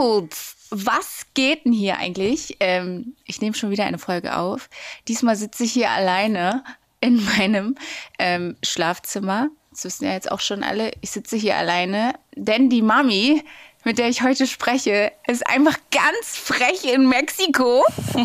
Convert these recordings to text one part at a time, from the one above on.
Peoples, was geht denn hier eigentlich? Ähm, ich nehme schon wieder eine Folge auf. Diesmal sitze ich hier alleine in meinem ähm, Schlafzimmer. Das wissen ja jetzt auch schon alle. Ich sitze hier alleine, denn die Mami mit der ich heute spreche, ist einfach ganz frech in Mexiko.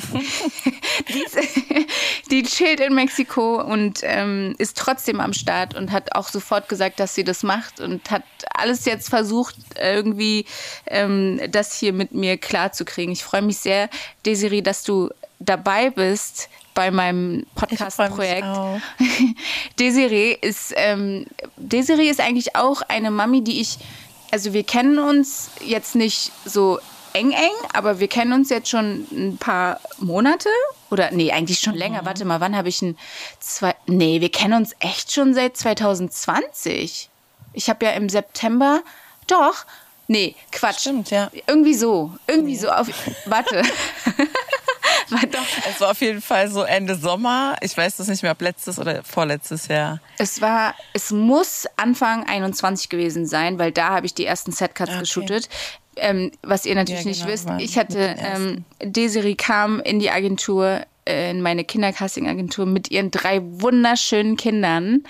die, chillt in Mexiko und ähm, ist trotzdem am Start und hat auch sofort gesagt, dass sie das macht und hat alles jetzt versucht, irgendwie ähm, das hier mit mir klarzukriegen. Ich freue mich sehr, Desiree, dass du dabei bist bei meinem Podcast-Projekt. Desiree ist ähm, Desiree ist eigentlich auch eine Mami, die ich also wir kennen uns jetzt nicht so eng eng, aber wir kennen uns jetzt schon ein paar Monate oder nee, eigentlich schon länger. Mhm. Warte mal, wann habe ich ein zwei Nee, wir kennen uns echt schon seit 2020. Ich habe ja im September doch Nee, Quatsch. Stimmt, ja. Irgendwie so. Irgendwie nee. so auf. Warte. Es war auf jeden Fall so Ende Sommer. Ich weiß das nicht mehr, ob letztes oder vorletztes Jahr. Es war, es muss Anfang 21 gewesen sein, weil da habe ich die ersten Setcuts okay. geshootet. Ähm, was ihr natürlich ja, genau, nicht wisst, ich hatte, ähm, Desiree kam in die Agentur, äh, in meine Kindercasting-Agentur mit ihren drei wunderschönen Kindern.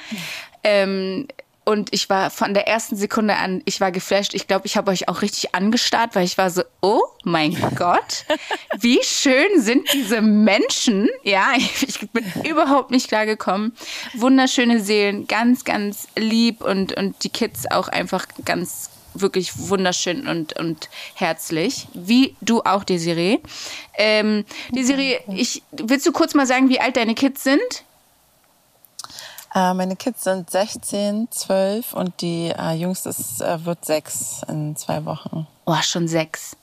Ähm, und ich war von der ersten Sekunde an, ich war geflasht. Ich glaube, ich habe euch auch richtig angestarrt, weil ich war so, oh mein Gott, wie schön sind diese Menschen. Ja, ich bin überhaupt nicht klar gekommen. Wunderschöne Seelen, ganz, ganz lieb und, und die Kids auch einfach ganz, wirklich wunderschön und, und herzlich. Wie du auch, Desiree. Ähm, Desiree, ich, willst du kurz mal sagen, wie alt deine Kids sind? Äh, meine Kids sind 16, 12 und die äh, jüngste ist, äh, wird sechs in zwei Wochen. Oh, schon sechs.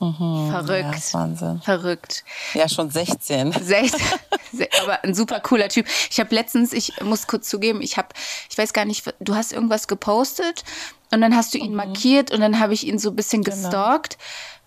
Mhm, Verrückt. Ja, Wahnsinn. Verrückt. Ja, schon 16. 16. Aber ein super cooler Typ. Ich habe letztens, ich muss kurz zugeben, ich habe, ich weiß gar nicht, du hast irgendwas gepostet und dann hast du ihn mhm. markiert und dann habe ich ihn so ein bisschen genau. gestalkt.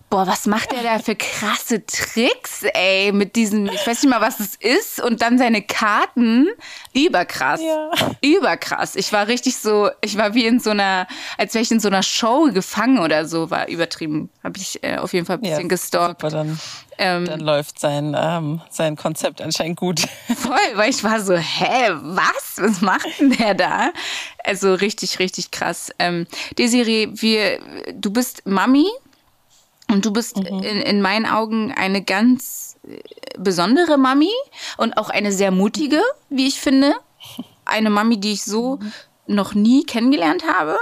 Boah, was macht der da für krasse Tricks, ey, mit diesem, ich weiß nicht mal, was es ist, und dann seine Karten. Überkrass. Ja. Überkrass. Ich war richtig so, ich war wie in so einer, als wäre ich in so einer Show gefangen oder so, war übertrieben. Habe ich äh, auf jeden Fall ein bisschen ja, gestalkt. Super, dann, ähm, dann läuft sein, ähm, sein Konzept anscheinend gut. Voll, weil ich war so, hä, was? Was macht denn der da? Also richtig, richtig krass. Ähm, Desiree, wir, du bist Mami und du bist mhm. in, in meinen Augen eine ganz äh, besondere Mami und auch eine sehr mutige, wie ich finde. Eine Mami, die ich so mhm. noch nie kennengelernt habe.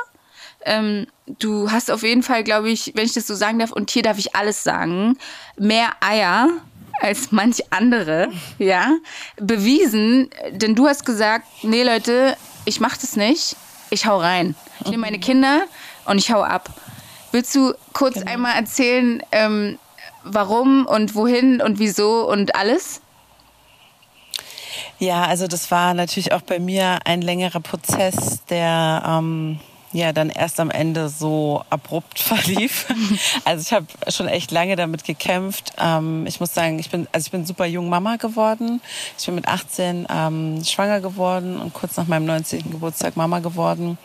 Ähm, du hast auf jeden Fall, glaube ich, wenn ich das so sagen darf, und hier darf ich alles sagen, mehr Eier als manch andere, ja, bewiesen. Denn du hast gesagt, nee Leute, ich mach das nicht, ich hau rein. Ich nehme meine Kinder und ich hau ab. Willst du kurz genau. einmal erzählen, ähm, warum und wohin und wieso und alles? Ja, also das war natürlich auch bei mir ein längerer Prozess, der ähm, ja dann erst am Ende so abrupt verlief. Also ich habe schon echt lange damit gekämpft. Ähm, ich muss sagen, ich bin also ich bin super jung Mama geworden. Ich bin mit 18 ähm, schwanger geworden und kurz nach meinem 19. Geburtstag Mama geworden.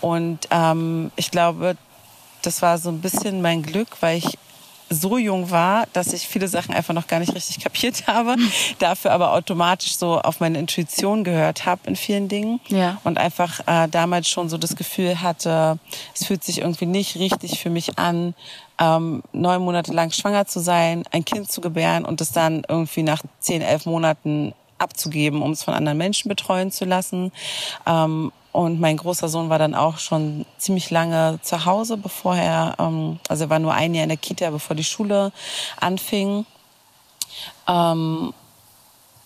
Und ähm, ich glaube, das war so ein bisschen mein Glück, weil ich so jung war, dass ich viele Sachen einfach noch gar nicht richtig kapiert habe, dafür aber automatisch so auf meine Intuition gehört habe in vielen Dingen ja. und einfach äh, damals schon so das Gefühl hatte, es fühlt sich irgendwie nicht richtig für mich an, ähm, neun Monate lang schwanger zu sein, ein Kind zu gebären und es dann irgendwie nach zehn, elf Monaten abzugeben, um es von anderen Menschen betreuen zu lassen. Ähm, und mein großer Sohn war dann auch schon ziemlich lange zu Hause, bevor er, ähm, also er war nur ein Jahr in der Kita, bevor die Schule anfing. Ähm,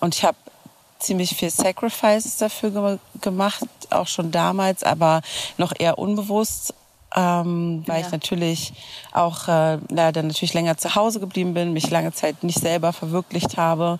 und ich habe ziemlich viel Sacrifices dafür ge gemacht, auch schon damals, aber noch eher unbewusst, ähm, weil ja. ich natürlich auch äh, leider natürlich länger zu Hause geblieben bin, mich lange Zeit nicht selber verwirklicht habe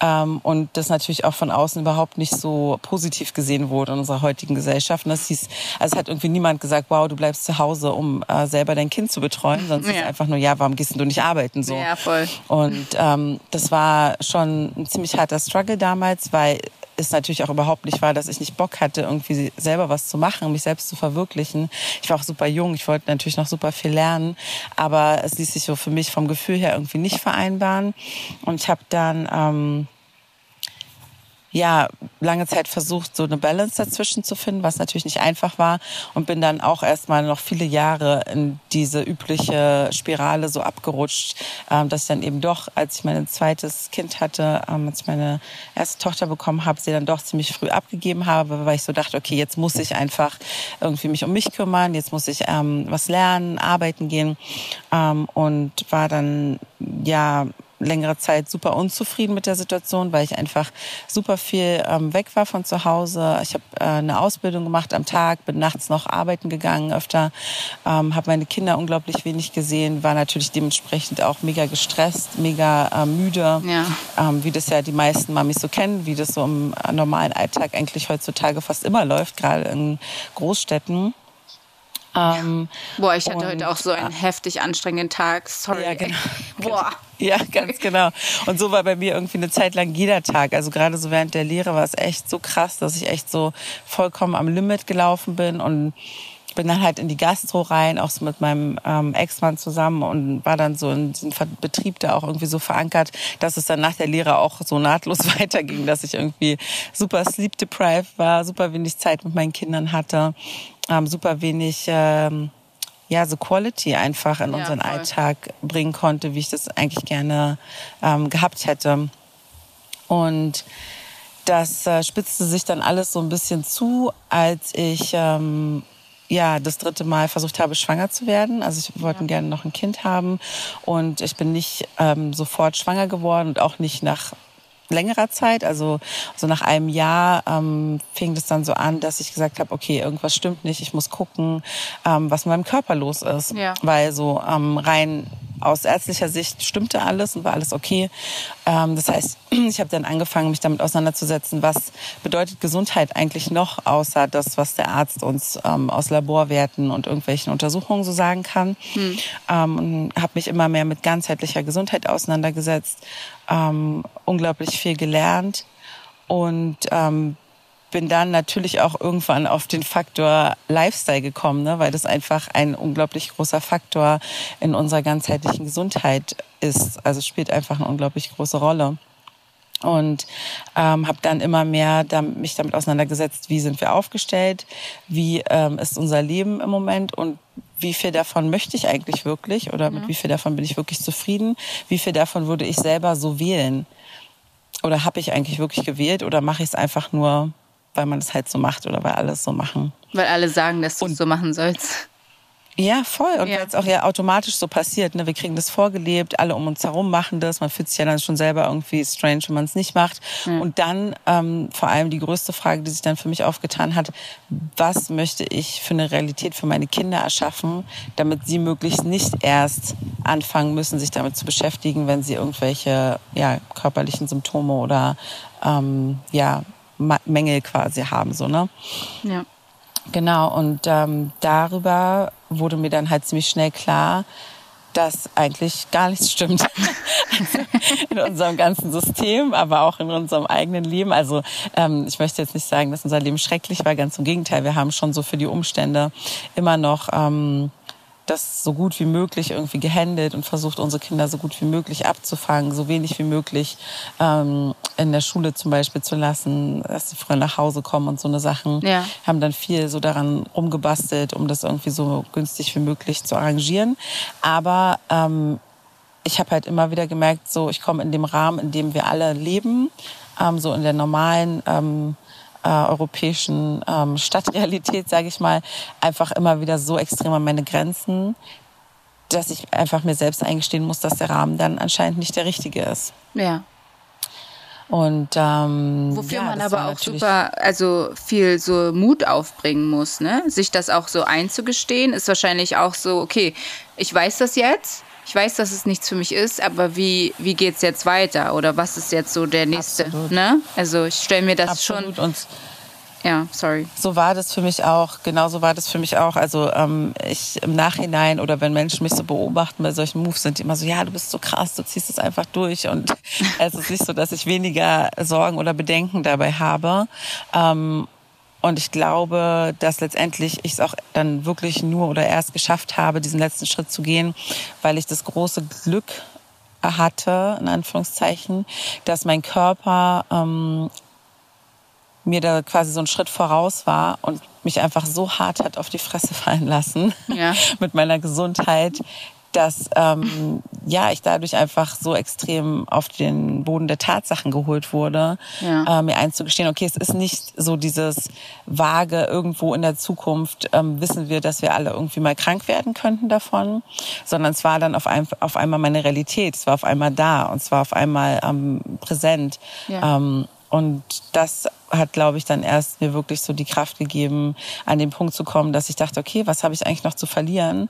ähm, und das natürlich auch von außen überhaupt nicht so positiv gesehen wurde in unserer heutigen Gesellschaft. Und das hieß, also es hat irgendwie niemand gesagt, wow, du bleibst zu Hause, um äh, selber dein Kind zu betreuen, sonst ja. ist einfach nur, ja, warum gehst du nicht arbeiten so? Ja, voll. Und ähm, das war schon ein ziemlich harter Struggle damals, weil es natürlich auch überhaupt nicht war, dass ich nicht Bock hatte, irgendwie selber was zu machen, mich selbst zu verwirklichen. Ich war auch super jung, ich wollte natürlich noch super viel lernen, aber es ließ sich so für mich vom Gefühl her irgendwie nicht vereinbaren. Und ich habe dann ähm, ja, lange Zeit versucht, so eine Balance dazwischen zu finden, was natürlich nicht einfach war. Und bin dann auch erstmal noch viele Jahre in diese übliche Spirale so abgerutscht, ähm, dass ich dann eben doch, als ich mein zweites Kind hatte, ähm, als ich meine erste Tochter bekommen habe, sie dann doch ziemlich früh abgegeben habe, weil ich so dachte, okay, jetzt muss ich einfach irgendwie mich um mich kümmern, jetzt muss ich ähm, was lernen, arbeiten gehen und war dann ja längere Zeit super unzufrieden mit der Situation, weil ich einfach super viel ähm, weg war von zu Hause. Ich habe äh, eine Ausbildung gemacht am Tag, bin nachts noch arbeiten gegangen öfter, ähm, habe meine Kinder unglaublich wenig gesehen, war natürlich dementsprechend auch mega gestresst, mega äh, müde, ja. ähm, wie das ja die meisten Mamis so kennen, wie das so im normalen Alltag eigentlich heutzutage fast immer läuft, gerade in Großstädten. Ähm, Boah, ich hatte und, heute auch so einen heftig anstrengenden Tag. Sorry. Ja, genau. Boah. Ja, ganz genau. Und so war bei mir irgendwie eine Zeit lang jeder Tag. Also gerade so während der Lehre war es echt so krass, dass ich echt so vollkommen am Limit gelaufen bin und bin dann halt in die Gastro rein, auch so mit meinem ähm, Ex-Mann zusammen und war dann so in diesem Betrieb da auch irgendwie so verankert, dass es dann nach der Lehre auch so nahtlos weiterging, dass ich irgendwie super sleep deprived war, super wenig Zeit mit meinen Kindern hatte, ähm, super wenig ähm, ja so Quality einfach in ja, unseren voll. Alltag bringen konnte, wie ich das eigentlich gerne ähm, gehabt hätte. Und das äh, spitzte sich dann alles so ein bisschen zu, als ich ähm, ja das dritte Mal versucht habe, schwanger zu werden. Also ich wollte ja. gerne noch ein Kind haben und ich bin nicht ähm, sofort schwanger geworden und auch nicht nach längerer Zeit, also so nach einem Jahr ähm, fing das dann so an, dass ich gesagt habe, okay, irgendwas stimmt nicht, ich muss gucken, ähm, was mit meinem Körper los ist, ja. weil so ähm, rein aus ärztlicher Sicht stimmte alles und war alles okay. Ähm, das heißt, ich habe dann angefangen, mich damit auseinanderzusetzen, was bedeutet Gesundheit eigentlich noch, außer das, was der Arzt uns ähm, aus Laborwerten und irgendwelchen Untersuchungen so sagen kann. Hm. Ähm, und habe mich immer mehr mit ganzheitlicher Gesundheit auseinandergesetzt, ähm, unglaublich viel gelernt und ähm, bin dann natürlich auch irgendwann auf den Faktor Lifestyle gekommen, ne? weil das einfach ein unglaublich großer Faktor in unserer ganzheitlichen Gesundheit ist. Also spielt einfach eine unglaublich große Rolle und ähm, habe dann immer mehr mich damit auseinandergesetzt, wie sind wir aufgestellt, wie ähm, ist unser Leben im Moment und wie viel davon möchte ich eigentlich wirklich oder mit wie viel davon bin ich wirklich zufrieden, wie viel davon würde ich selber so wählen oder habe ich eigentlich wirklich gewählt oder mache ich es einfach nur, weil man es halt so macht oder weil alle es so machen. Weil alle sagen, dass du es so machen sollst. Ja, voll. Und ja. weil es auch ja automatisch so passiert. Ne? Wir kriegen das vorgelebt, alle um uns herum machen das. Man fühlt sich ja dann schon selber irgendwie strange, wenn man es nicht macht. Mhm. Und dann ähm, vor allem die größte Frage, die sich dann für mich aufgetan hat, was möchte ich für eine Realität für meine Kinder erschaffen, damit sie möglichst nicht erst anfangen müssen, sich damit zu beschäftigen, wenn sie irgendwelche ja, körperlichen Symptome oder ähm, ja, Mängel quasi haben. So, ne? Ja. Genau, und ähm, darüber wurde mir dann halt ziemlich schnell klar, dass eigentlich gar nichts stimmt also in unserem ganzen System, aber auch in unserem eigenen Leben. Also ähm, ich möchte jetzt nicht sagen, dass unser Leben schrecklich war, ganz im Gegenteil. Wir haben schon so für die Umstände immer noch ähm, das so gut wie möglich irgendwie gehandelt und versucht, unsere Kinder so gut wie möglich abzufangen, so wenig wie möglich ähm, in der Schule zum Beispiel zu lassen, dass sie früher nach Hause kommen und so eine Sachen. Ja. Haben dann viel so daran rumgebastelt, um das irgendwie so günstig wie möglich zu arrangieren. Aber ähm, ich habe halt immer wieder gemerkt, so ich komme in dem Rahmen, in dem wir alle leben, ähm, so in der normalen ähm, äh, europäischen ähm, Stadtrealität, sage ich mal, einfach immer wieder so extrem an meine Grenzen, dass ich einfach mir selbst eingestehen muss, dass der Rahmen dann anscheinend nicht der richtige ist. Ja. Und ähm, wofür ja, man aber auch super, also viel so Mut aufbringen muss, ne? Sich das auch so einzugestehen, ist wahrscheinlich auch so, okay, ich weiß das jetzt, ich weiß, dass es nichts für mich ist, aber wie, wie geht es jetzt weiter? Oder was ist jetzt so der nächste? Ne? Also ich stelle mir das Absolut. schon. Und Ja, sorry. So war das für mich auch, genau so war das für mich auch. Also ähm, ich im Nachhinein oder wenn Menschen mich so beobachten bei solchen Moves, sind die immer so, ja, du bist so krass, du ziehst es einfach durch. Und es ist nicht so, dass ich weniger Sorgen oder Bedenken dabei habe. Ähm, und ich glaube, dass letztendlich ich es auch dann wirklich nur oder erst geschafft habe, diesen letzten Schritt zu gehen, weil ich das große Glück hatte, in Anführungszeichen, dass mein Körper ähm, mir da quasi so einen Schritt voraus war und mich einfach so hart hat auf die Fresse fallen lassen ja. mit meiner Gesundheit, dass ähm, ja ich dadurch einfach so extrem auf den Boden der Tatsachen geholt wurde, ja. äh, mir einzugestehen, okay, es ist nicht so dieses vage irgendwo in der Zukunft ähm, wissen wir, dass wir alle irgendwie mal krank werden könnten davon, sondern es war dann auf, ein, auf einmal meine Realität, es war auf einmal da und zwar auf einmal ähm, präsent. Ja. Ähm, und das hat, glaube ich, dann erst mir wirklich so die Kraft gegeben, an den Punkt zu kommen, dass ich dachte, okay, was habe ich eigentlich noch zu verlieren?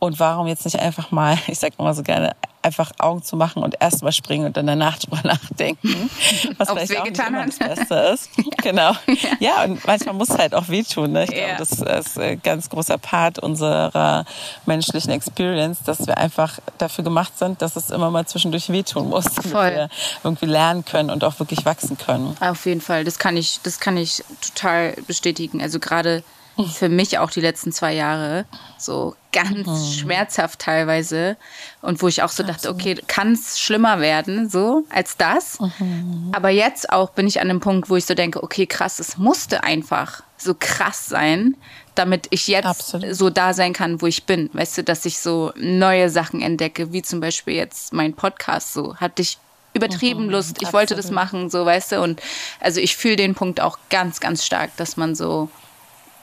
Und warum jetzt nicht einfach mal, ich sag mal so gerne, einfach Augen zu machen und erst mal springen und dann danach drüber nachdenken, was vielleicht auch nicht immer das Beste ist. genau. Ja. ja. und manchmal muss es halt auch wehtun. Ne? Ich glaube, das ist ein ganz großer Part unserer menschlichen Experience, dass wir einfach dafür gemacht sind, dass es immer mal zwischendurch wehtun muss, damit Voll. wir irgendwie lernen können und auch wirklich wachsen können. Auf jeden Fall, das kann ich, das kann ich total bestätigen. Also gerade für mich auch die letzten zwei Jahre so ganz mhm. schmerzhaft teilweise und wo ich auch so dachte, okay, kann es schlimmer werden so als das? Mhm. Aber jetzt auch bin ich an dem Punkt, wo ich so denke, okay, krass, es musste einfach so krass sein, damit ich jetzt Absolut. so da sein kann, wo ich bin. Weißt du, dass ich so neue Sachen entdecke, wie zum Beispiel jetzt mein Podcast so. Hatte ich übertrieben mhm, Lust. Ich absolut. wollte das machen, so weißt du. Und also ich fühle den Punkt auch ganz, ganz stark, dass man so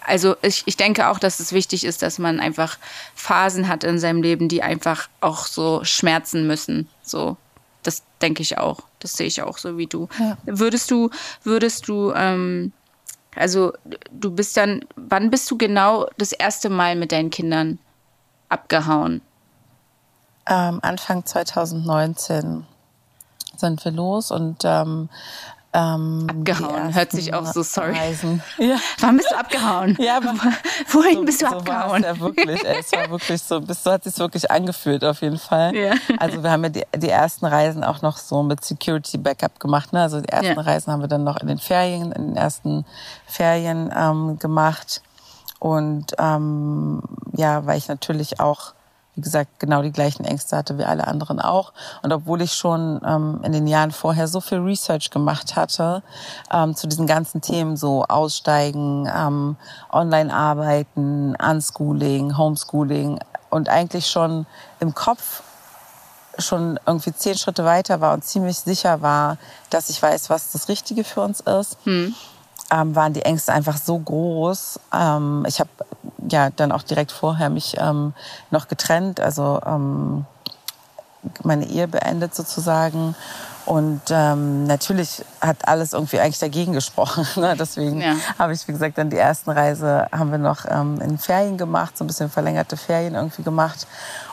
also ich, ich denke auch, dass es wichtig ist, dass man einfach Phasen hat in seinem Leben, die einfach auch so schmerzen müssen. So, das denke ich auch. Das sehe ich auch so wie du. Ja. Würdest du, würdest du, ähm, also du bist dann, wann bist du genau das erste Mal mit deinen Kindern abgehauen? Ähm, Anfang 2019 sind wir los und ähm, ähm, abgehauen, hört sich auch so sorry. Reisen. Ja. Wann bist du abgehauen? Ja, aber wohin so, bist du so abgehauen? Ja, wirklich. Ey, es war wirklich so, so hat sich wirklich angefühlt auf jeden Fall. Ja. Also wir haben ja die, die ersten Reisen auch noch so mit Security Backup gemacht. Ne? Also die ersten ja. Reisen haben wir dann noch in den Ferien, in den ersten Ferien ähm, gemacht. Und ähm, ja, weil ich natürlich auch wie gesagt, genau die gleichen Ängste hatte wie alle anderen auch. Und obwohl ich schon ähm, in den Jahren vorher so viel Research gemacht hatte ähm, zu diesen ganzen Themen, so Aussteigen, ähm, Online-Arbeiten, Unschooling, Homeschooling und eigentlich schon im Kopf schon irgendwie zehn Schritte weiter war und ziemlich sicher war, dass ich weiß, was das Richtige für uns ist. Hm ähm, waren die Ängste einfach so groß. Ähm, ich habe ja dann auch direkt vorher mich ähm, noch getrennt, also ähm, meine Ehe beendet sozusagen. Und ähm, natürlich hat alles irgendwie eigentlich dagegen gesprochen. Ne? Deswegen ja. habe ich, wie gesagt, dann die ersten Reise haben wir noch ähm, in Ferien gemacht, so ein bisschen verlängerte Ferien irgendwie gemacht.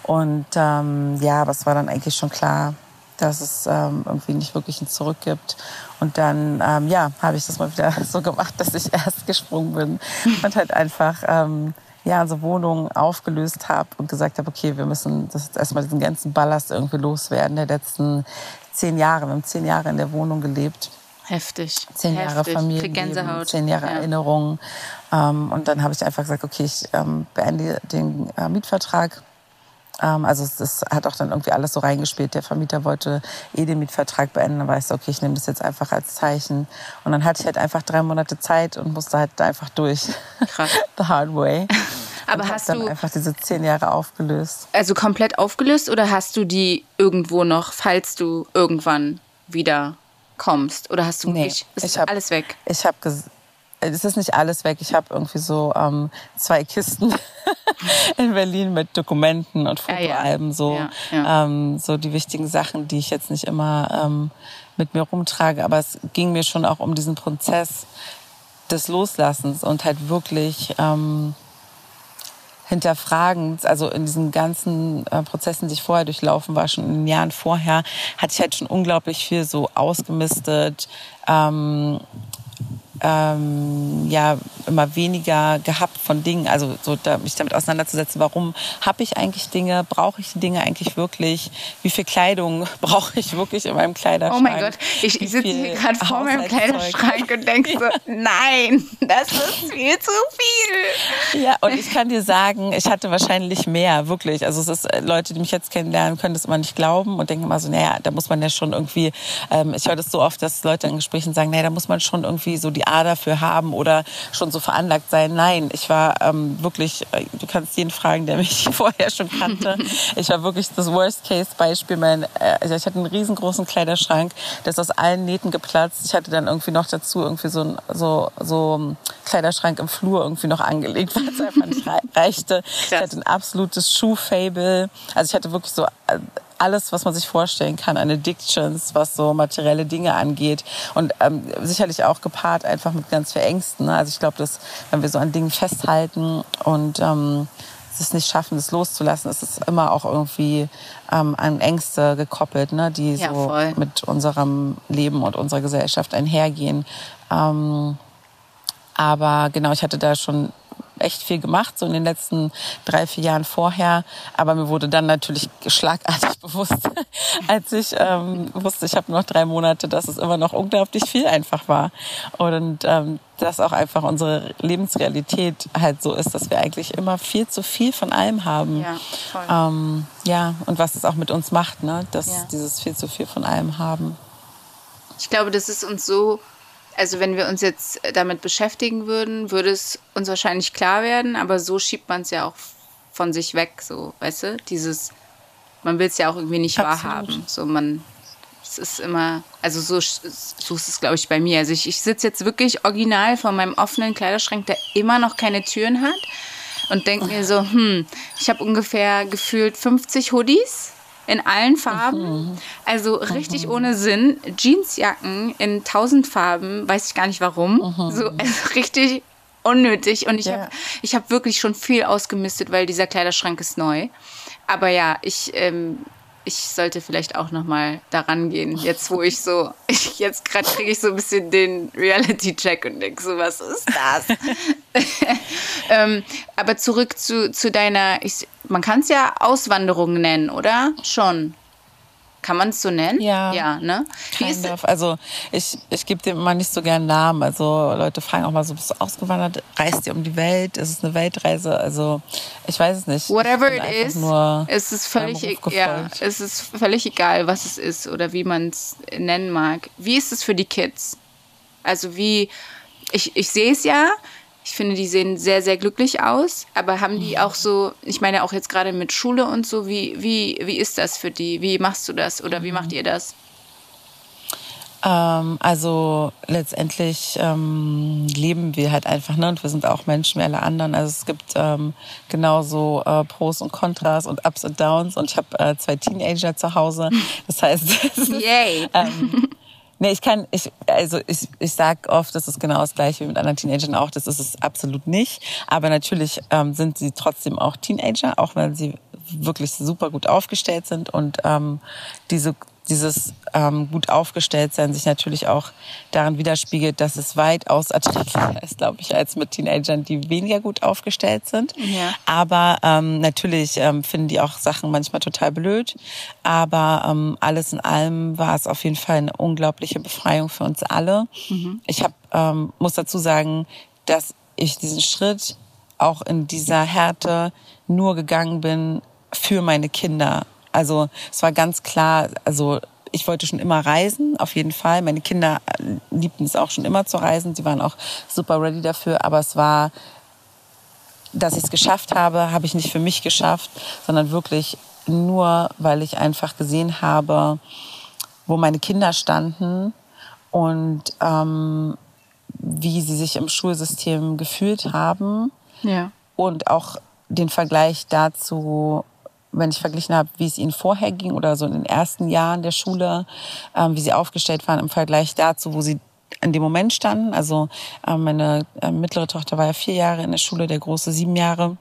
Und ähm, ja, aber es war dann eigentlich schon klar, dass es ähm, irgendwie nicht wirklich ein Zurück gibt. Und dann, ähm, ja, habe ich das mal wieder so gemacht, dass ich erst gesprungen bin und halt einfach, ähm, ja, unsere Wohnung aufgelöst habe und gesagt habe, okay, wir müssen das jetzt erstmal diesen ganzen Ballast irgendwie loswerden der letzten zehn Jahre. Wir haben zehn Jahre in der Wohnung gelebt. Heftig. Zehn Heftig. Jahre Familie, zehn Jahre ja. Erinnerungen. Ähm, und dann habe ich einfach gesagt, okay, ich ähm, beende den äh, Mietvertrag also es, hat auch dann irgendwie alles so reingespielt. Der Vermieter wollte eh den Mietvertrag beenden. Dann war ich so, okay, ich nehme das jetzt einfach als Zeichen. Und dann hatte ich halt einfach drei Monate Zeit und musste halt einfach durch. Krass. The hard way. Aber hast dann du einfach diese zehn Jahre aufgelöst? Also komplett aufgelöst oder hast du die irgendwo noch, falls du irgendwann wieder kommst? Oder hast du nee, wirklich, ist hab, alles weg? Ich habe es ist nicht alles weg. Ich habe irgendwie so ähm, zwei Kisten in Berlin mit Dokumenten und Fotoalben, so, ja, ja. Ähm, so die wichtigen Sachen, die ich jetzt nicht immer ähm, mit mir rumtrage. Aber es ging mir schon auch um diesen Prozess des Loslassens und halt wirklich ähm, hinterfragend, also in diesen ganzen äh, Prozessen, die ich vorher durchlaufen war, schon in den Jahren vorher, hatte ich halt schon unglaublich viel so ausgemistet, ähm, ähm, ja immer weniger gehabt von Dingen, also so da, mich damit auseinanderzusetzen, warum habe ich eigentlich Dinge, brauche ich die Dinge eigentlich wirklich, wie viel Kleidung brauche ich wirklich in meinem Kleiderschrank? Oh mein Gott, ich, ich sitze hier gerade vor meinem Kleiderschrank und denke so, nein, das ist viel zu viel. Ja, und ich kann dir sagen, ich hatte wahrscheinlich mehr, wirklich. Also es ist äh, Leute, die mich jetzt kennenlernen, können das immer nicht glauben und denken immer so, naja, da muss man ja schon irgendwie, ähm, ich höre das so oft, dass Leute in Gesprächen sagen, naja, da muss man schon irgendwie so die Ader für haben oder schon so veranlagt sein. Nein, ich war ähm, wirklich, äh, du kannst jeden fragen, der mich vorher schon kannte. Ich war wirklich das Worst-Case-Beispiel. Äh, also ich hatte einen riesengroßen Kleiderschrank, der ist aus allen Nähten geplatzt. Ich hatte dann irgendwie noch dazu irgendwie so ein so, so Kleiderschrank im Flur irgendwie noch angelegt, weil es einfach nicht reichte. Ich hatte ein absolutes Schuhfable. Also ich hatte wirklich so äh, alles, was man sich vorstellen kann an Addictions, was so materielle Dinge angeht. Und ähm, sicherlich auch gepaart einfach mit ganz viel Ängsten. Ne? Also ich glaube, dass wenn wir so an Dingen festhalten und ähm, es nicht schaffen, das loszulassen, ist es immer auch irgendwie ähm, an Ängste gekoppelt, ne? die ja, so voll. mit unserem Leben und unserer Gesellschaft einhergehen. Ähm, aber genau, ich hatte da schon echt viel gemacht, so in den letzten drei, vier Jahren vorher. Aber mir wurde dann natürlich schlagartig bewusst, als ich ähm, wusste, ich habe noch drei Monate, dass es immer noch unglaublich viel einfach war. Und ähm, dass auch einfach unsere Lebensrealität halt so ist, dass wir eigentlich immer viel zu viel von allem haben. Ja, voll. Ähm, ja und was es auch mit uns macht, ne? dass ja. dieses viel zu viel von allem haben. Ich glaube, das ist uns so also wenn wir uns jetzt damit beschäftigen würden, würde es uns wahrscheinlich klar werden, aber so schiebt man es ja auch von sich weg, so, weißt du? Dieses, man will es ja auch irgendwie nicht Absolut. wahrhaben. So, man, es ist immer, also so, so ist es, glaube ich, bei mir. Also ich, ich sitze jetzt wirklich original vor meinem offenen Kleiderschrank, der immer noch keine Türen hat und denke mir so, hm, ich habe ungefähr gefühlt 50 Hoodies in allen Farben. Mhm. Also richtig mhm. ohne Sinn. Jeansjacken in tausend Farben, weiß ich gar nicht warum. Mhm. So also richtig unnötig. Und ich ja. habe ich hab wirklich schon viel ausgemistet, weil dieser Kleiderschrank ist neu. Aber ja, ich ähm, ich sollte vielleicht auch noch mal daran gehen. Jetzt, wo ich so, ich, jetzt gerade kriege ich so ein bisschen den Reality-Check und denke so, was ist das? ähm, aber zurück zu, zu deiner, ich, man kann es ja Auswanderung nennen, oder? Schon. Kann man es so nennen? Ja. Ja, ne? Wie ist of. Also ich, ich gebe dem immer nicht so gern Namen. Also Leute fragen auch mal so, bist du ausgewandert? Reist ihr um die Welt? Ist es eine Weltreise? Also ich weiß es nicht. Whatever it is, es ist völlig, e- ja, es ist völlig egal, was es ist oder wie man es nennen mag. Wie ist es für die Kids? Also wie, ich, ich sehe es ja, ich finde, die sehen sehr, sehr glücklich aus. Aber haben die auch so, ich meine auch jetzt gerade mit Schule und so, wie, wie, wie ist das für die? Wie machst du das oder wie macht ihr das? Ähm, also letztendlich ähm, leben wir halt einfach, ne? Und wir sind auch Menschen wie alle anderen. Also es gibt ähm, genauso äh, Pros und Kontras und Ups und Downs. Und ich habe äh, zwei Teenager zu Hause. Das heißt, Yay. ähm, Nee, ich kann, ich, also ich, ich sag oft, das ist genau das gleiche wie mit anderen Teenagern auch. Das ist es absolut nicht. Aber natürlich ähm, sind sie trotzdem auch Teenager, auch wenn sie wirklich super gut aufgestellt sind und ähm, diese dieses ähm, gut aufgestellt sein sich natürlich auch daran widerspiegelt, dass es weitaus erträglicher ist, glaube ich, als mit Teenagern, die weniger gut aufgestellt sind. Ja. Aber ähm, natürlich ähm, finden die auch Sachen manchmal total blöd. Aber ähm, alles in allem war es auf jeden Fall eine unglaubliche Befreiung für uns alle. Mhm. Ich hab, ähm, muss dazu sagen, dass ich diesen Schritt auch in dieser Härte nur gegangen bin für meine Kinder also es war ganz klar, also ich wollte schon immer reisen, auf jeden Fall. Meine Kinder äh, liebten es auch schon immer zu reisen. Sie waren auch super ready dafür. Aber es war, dass ich es geschafft habe, habe ich nicht für mich geschafft, sondern wirklich nur, weil ich einfach gesehen habe, wo meine Kinder standen und ähm, wie sie sich im Schulsystem gefühlt haben. Ja. Und auch den Vergleich dazu, wenn ich verglichen habe, wie es ihnen vorher ging oder so in den ersten Jahren der Schule, ähm, wie sie aufgestellt waren im Vergleich dazu, wo sie in dem Moment standen. Also äh, meine äh, mittlere Tochter war ja vier Jahre in der Schule, der große sieben Jahre.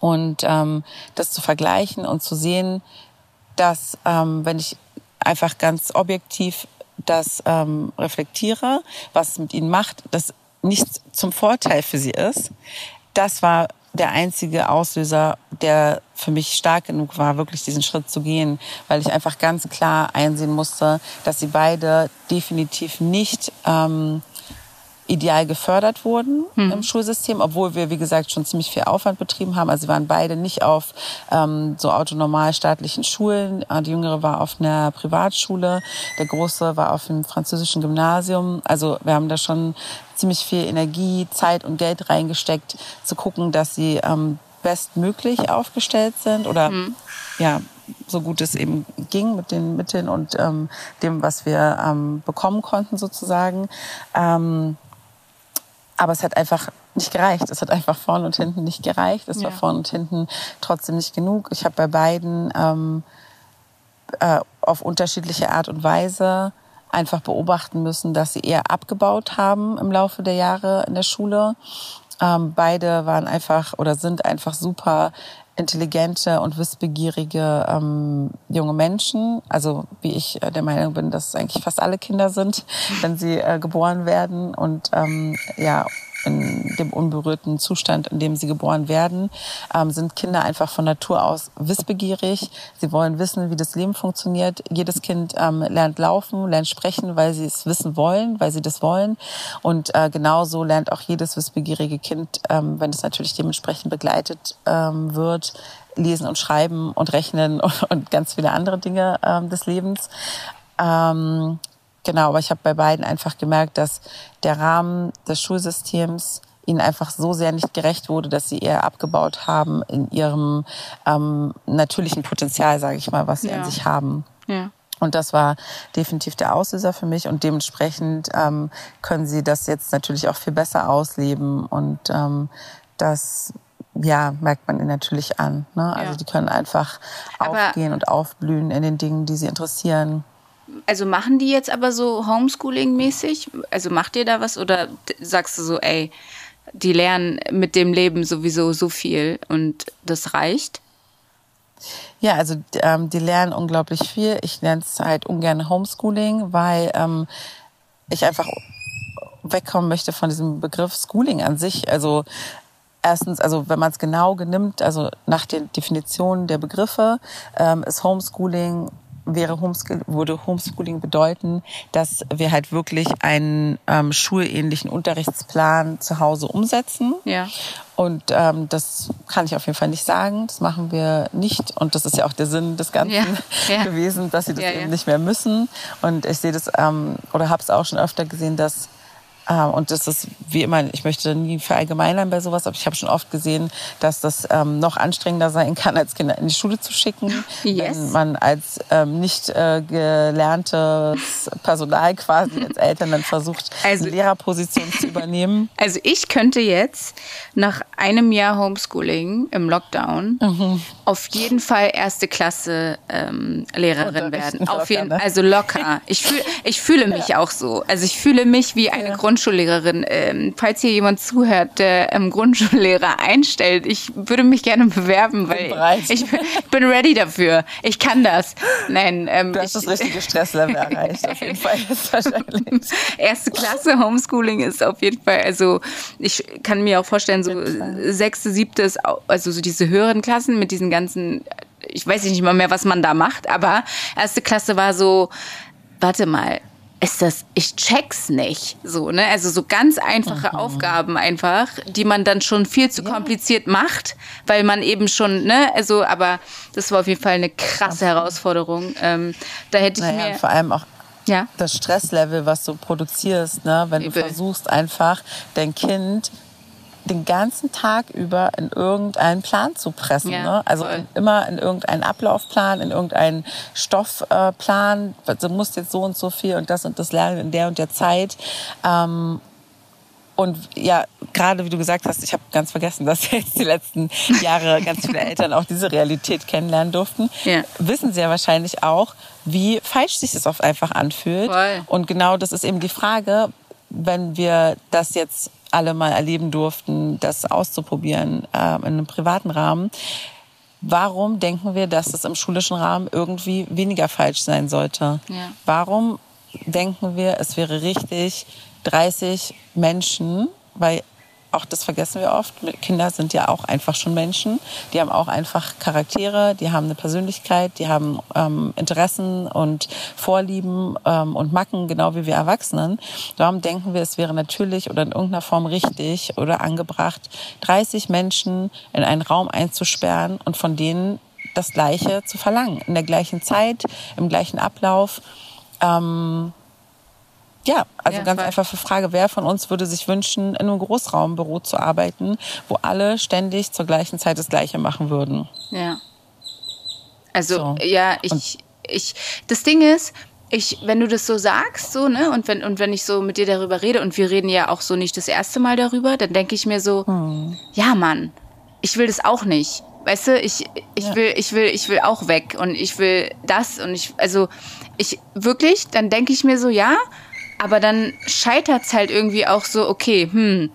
Und ähm, das zu vergleichen und zu sehen, dass ähm, wenn ich einfach ganz objektiv das ähm, reflektiere, was es mit ihnen macht, das nicht zum Vorteil für sie ist, das war der einzige Auslöser, der für mich stark genug war, wirklich diesen Schritt zu gehen, weil ich einfach ganz klar einsehen musste, dass sie beide definitiv nicht ähm, ideal gefördert wurden hm. im Schulsystem, obwohl wir, wie gesagt, schon ziemlich viel Aufwand betrieben haben. Also sie waren beide nicht auf ähm, so autonormal staatlichen Schulen. Äh, die Jüngere war auf einer Privatschule, der Große war auf einem französischen Gymnasium. Also wir haben da schon ziemlich viel Energie, Zeit und Geld reingesteckt, zu gucken, dass sie ähm, bestmöglich aufgestellt sind oder hm. ja so gut es eben ging mit den Mitteln und ähm, dem, was wir ähm, bekommen konnten sozusagen. Ähm, aber es hat einfach nicht gereicht. Es hat einfach vorne und hinten nicht gereicht. Es ja. war vorne und hinten trotzdem nicht genug. Ich habe bei beiden ähm, äh, auf unterschiedliche Art und Weise einfach beobachten müssen, dass sie eher abgebaut haben im Laufe der Jahre in der Schule. Ähm, beide waren einfach oder sind einfach super intelligente und wissbegierige ähm, junge Menschen. Also wie ich äh, der Meinung bin, dass eigentlich fast alle Kinder sind, wenn sie äh, geboren werden und ähm, ja in dem unberührten Zustand, in dem sie geboren werden, ähm, sind Kinder einfach von Natur aus wissbegierig. Sie wollen wissen, wie das Leben funktioniert. Jedes Kind ähm, lernt laufen, lernt sprechen, weil sie es wissen wollen, weil sie das wollen. Und äh, genauso lernt auch jedes wissbegierige Kind, ähm, wenn es natürlich dementsprechend begleitet ähm, wird, lesen und schreiben und rechnen und, ganz viele andere Dinge ähm, des Lebens. Ähm, Genau, aber ich habe bei beiden einfach gemerkt, dass der Rahmen des Schulsystems ihnen einfach so sehr nicht gerecht wurde, dass sie eher abgebaut haben in ihrem ähm, natürlichen Potenzial, sage ich mal, was sie ja. an sich haben. Ja. Und das war definitiv der Auslöser für mich und dementsprechend ähm, können sie das jetzt natürlich auch viel besser ausleben und ähm, das ja, merkt man ihnen natürlich an. Ne? Also ja. die können einfach aber aufgehen und aufblühen in den Dingen, die sie interessieren also machen die jetzt aber so Homeschooling-mäßig? Also macht ihr da was oder sagst du so, ey, die lernen mit dem Leben sowieso so viel und das reicht? Ja, also ähm, die lernen unglaublich viel. Ich nenne es halt ungern Homeschooling, weil ähm, ich einfach wegkommen möchte von diesem Begriff Schooling an sich. Also erstens, also wenn man es genau genimmt, also nach den Definitionen der Begriffe, ähm, ist Homeschooling wäre Homeschool, würde Homeschooling bedeuten, dass wir halt wirklich einen ähm, schulähnlichen Unterrichtsplan zu Hause umsetzen. Ja. Und ähm, das kann ich auf jeden Fall nicht sagen. Das machen wir nicht. Und das ist ja auch der Sinn des Ganzen ja, ja. gewesen, dass sie das eben nicht mehr müssen. Und ich sehe das ähm, oder habe es auch schon öfter gesehen, dass ähm, und das ist wie immer, ich möchte nie verallgemeinern bei sowas, aber ich habe schon oft gesehen, dass das ähm, noch anstrengender sein kann, als Kinder in die Schule zu schicken. Yes. Wenn man als ähm, nicht äh, gelerntes Personal quasi als Eltern dann versucht, also, eine Lehrerposition zu übernehmen. Also ich könnte jetzt nach einem Jahr Homeschooling im Lockdown mhm. auf jeden Fall erste Klasse ähm, Lehrerin werden. Auf jeden, ne? Also locker. Ich, fühl, ich fühle mich ja. auch so. Also ich fühle mich wie eine ja. Grund Grundschullehrerin. Ähm, falls hier jemand zuhört, der ähm, Grundschullehrer einstellt, ich würde mich gerne bewerben, weil ich bin, bin ready dafür. Ich kann das. Nein, ähm, du hast ich, das richtige Stresslevel erreicht, auf jeden Fall jetzt wahrscheinlich. Erste Klasse Homeschooling ist auf jeden Fall, also ich kann mir auch vorstellen, so sechste, siebte ist, also so diese höheren Klassen mit diesen ganzen ich weiß nicht mal mehr, was man da macht, aber erste Klasse war so, warte mal, ist das, ich check's nicht. So, ne? Also so ganz einfache mhm. Aufgaben einfach, die man dann schon viel zu ja. kompliziert macht, weil man eben schon, ne, also, aber das war auf jeden Fall eine krasse Herausforderung. Ähm, da hätte ich naja, mir. Vor allem auch ja. das Stresslevel, was du produzierst, ne? wenn Übel. du versuchst einfach dein Kind den ganzen Tag über in irgendeinen Plan zu pressen. Ja, ne? Also in, immer in irgendeinen Ablaufplan, in irgendeinen Stoffplan. Äh, du musst jetzt so und so viel und das und das lernen in der und der Zeit. Ähm, und ja, gerade wie du gesagt hast, ich habe ganz vergessen, dass jetzt die letzten Jahre ganz viele Eltern auch diese Realität kennenlernen durften. Ja. Wissen sie ja wahrscheinlich auch, wie falsch sich das oft einfach anfühlt. Voll. Und genau das ist eben die Frage, wenn wir das jetzt alle mal erleben durften, das auszuprobieren äh, in einem privaten Rahmen. Warum denken wir, dass es im schulischen Rahmen irgendwie weniger falsch sein sollte? Ja. Warum denken wir, es wäre richtig, 30 Menschen, weil auch das vergessen wir oft. Kinder sind ja auch einfach schon Menschen. Die haben auch einfach Charaktere, die haben eine Persönlichkeit, die haben ähm, Interessen und Vorlieben ähm, und Macken, genau wie wir Erwachsenen. Darum denken wir, es wäre natürlich oder in irgendeiner Form richtig oder angebracht, 30 Menschen in einen Raum einzusperren und von denen das Gleiche zu verlangen. In der gleichen Zeit, im gleichen Ablauf. Ähm, ja, also ja, ganz voll. einfach für Frage, wer von uns würde sich wünschen, in einem Großraumbüro zu arbeiten, wo alle ständig zur gleichen Zeit das Gleiche machen würden? Ja. Also, so. ja, ich, ich, das Ding ist, ich, wenn du das so sagst, so, ne, und wenn, und wenn ich so mit dir darüber rede, und wir reden ja auch so nicht das erste Mal darüber, dann denke ich mir so, hm. ja, Mann, ich will das auch nicht. Weißt du, ich, ich ja. will, ich will, ich will auch weg und ich will das und ich, also, ich wirklich, dann denke ich mir so, ja, aber dann scheitert es halt irgendwie auch so, okay, hm,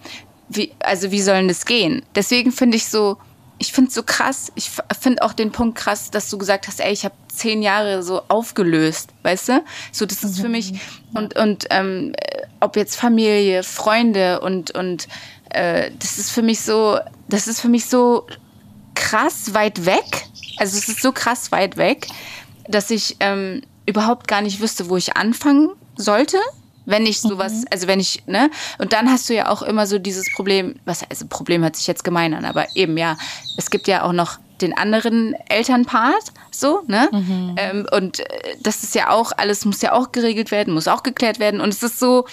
wie, also wie soll denn das gehen? Deswegen finde ich so, ich finde es so krass, ich finde auch den Punkt krass, dass du gesagt hast, ey, ich habe zehn Jahre so aufgelöst, weißt du? So, das ist für mhm. mich, und, und ähm, ob jetzt Familie, Freunde und, und äh, das ist für mich so, das ist für mich so krass weit weg. Also es ist so krass weit weg, dass ich ähm, überhaupt gar nicht wüsste, wo ich anfangen sollte wenn ich sowas, mhm. also wenn ich, ne? Und dann hast du ja auch immer so dieses Problem, was, also Problem hört sich jetzt gemein an, aber eben ja, es gibt ja auch noch den anderen Elternpart, so, ne? Mhm. Ähm, und äh, das ist ja auch, alles muss ja auch geregelt werden, muss auch geklärt werden. Und es ist so,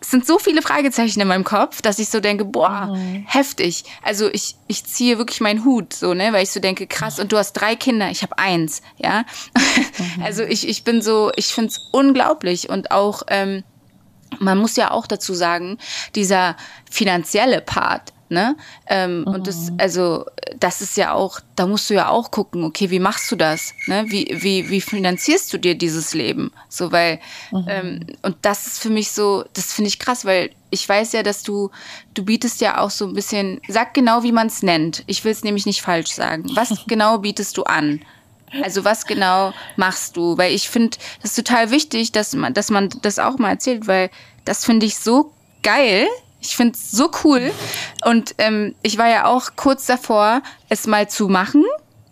es sind so viele Fragezeichen in meinem Kopf, dass ich so denke, boah, mhm. heftig. Also ich, ich ziehe wirklich meinen Hut, so, ne, weil ich so denke, krass, und du hast drei Kinder, ich habe eins, ja. Mhm. Also ich, ich bin so, ich finde es unglaublich und auch, ähm, man muss ja auch dazu sagen, dieser finanzielle Part, ne? Ähm, mhm. Und das, mhm. also, das ist ja auch, da musst du ja auch gucken, okay, wie machst du das? Ne? Wie, wie, wie finanzierst du dir dieses Leben? So, weil, mhm. ähm, und das ist für mich so, das finde ich krass, weil ich weiß ja, dass du, du bietest ja auch so ein bisschen, sag genau, wie man es nennt. Ich will es nämlich nicht falsch sagen. Was genau bietest du an? Also was genau machst du? Weil ich finde, das ist total wichtig, dass man, dass man das auch mal erzählt, weil das finde ich so geil. Ich finde es so cool. Und ähm, ich war ja auch kurz davor, es mal zu machen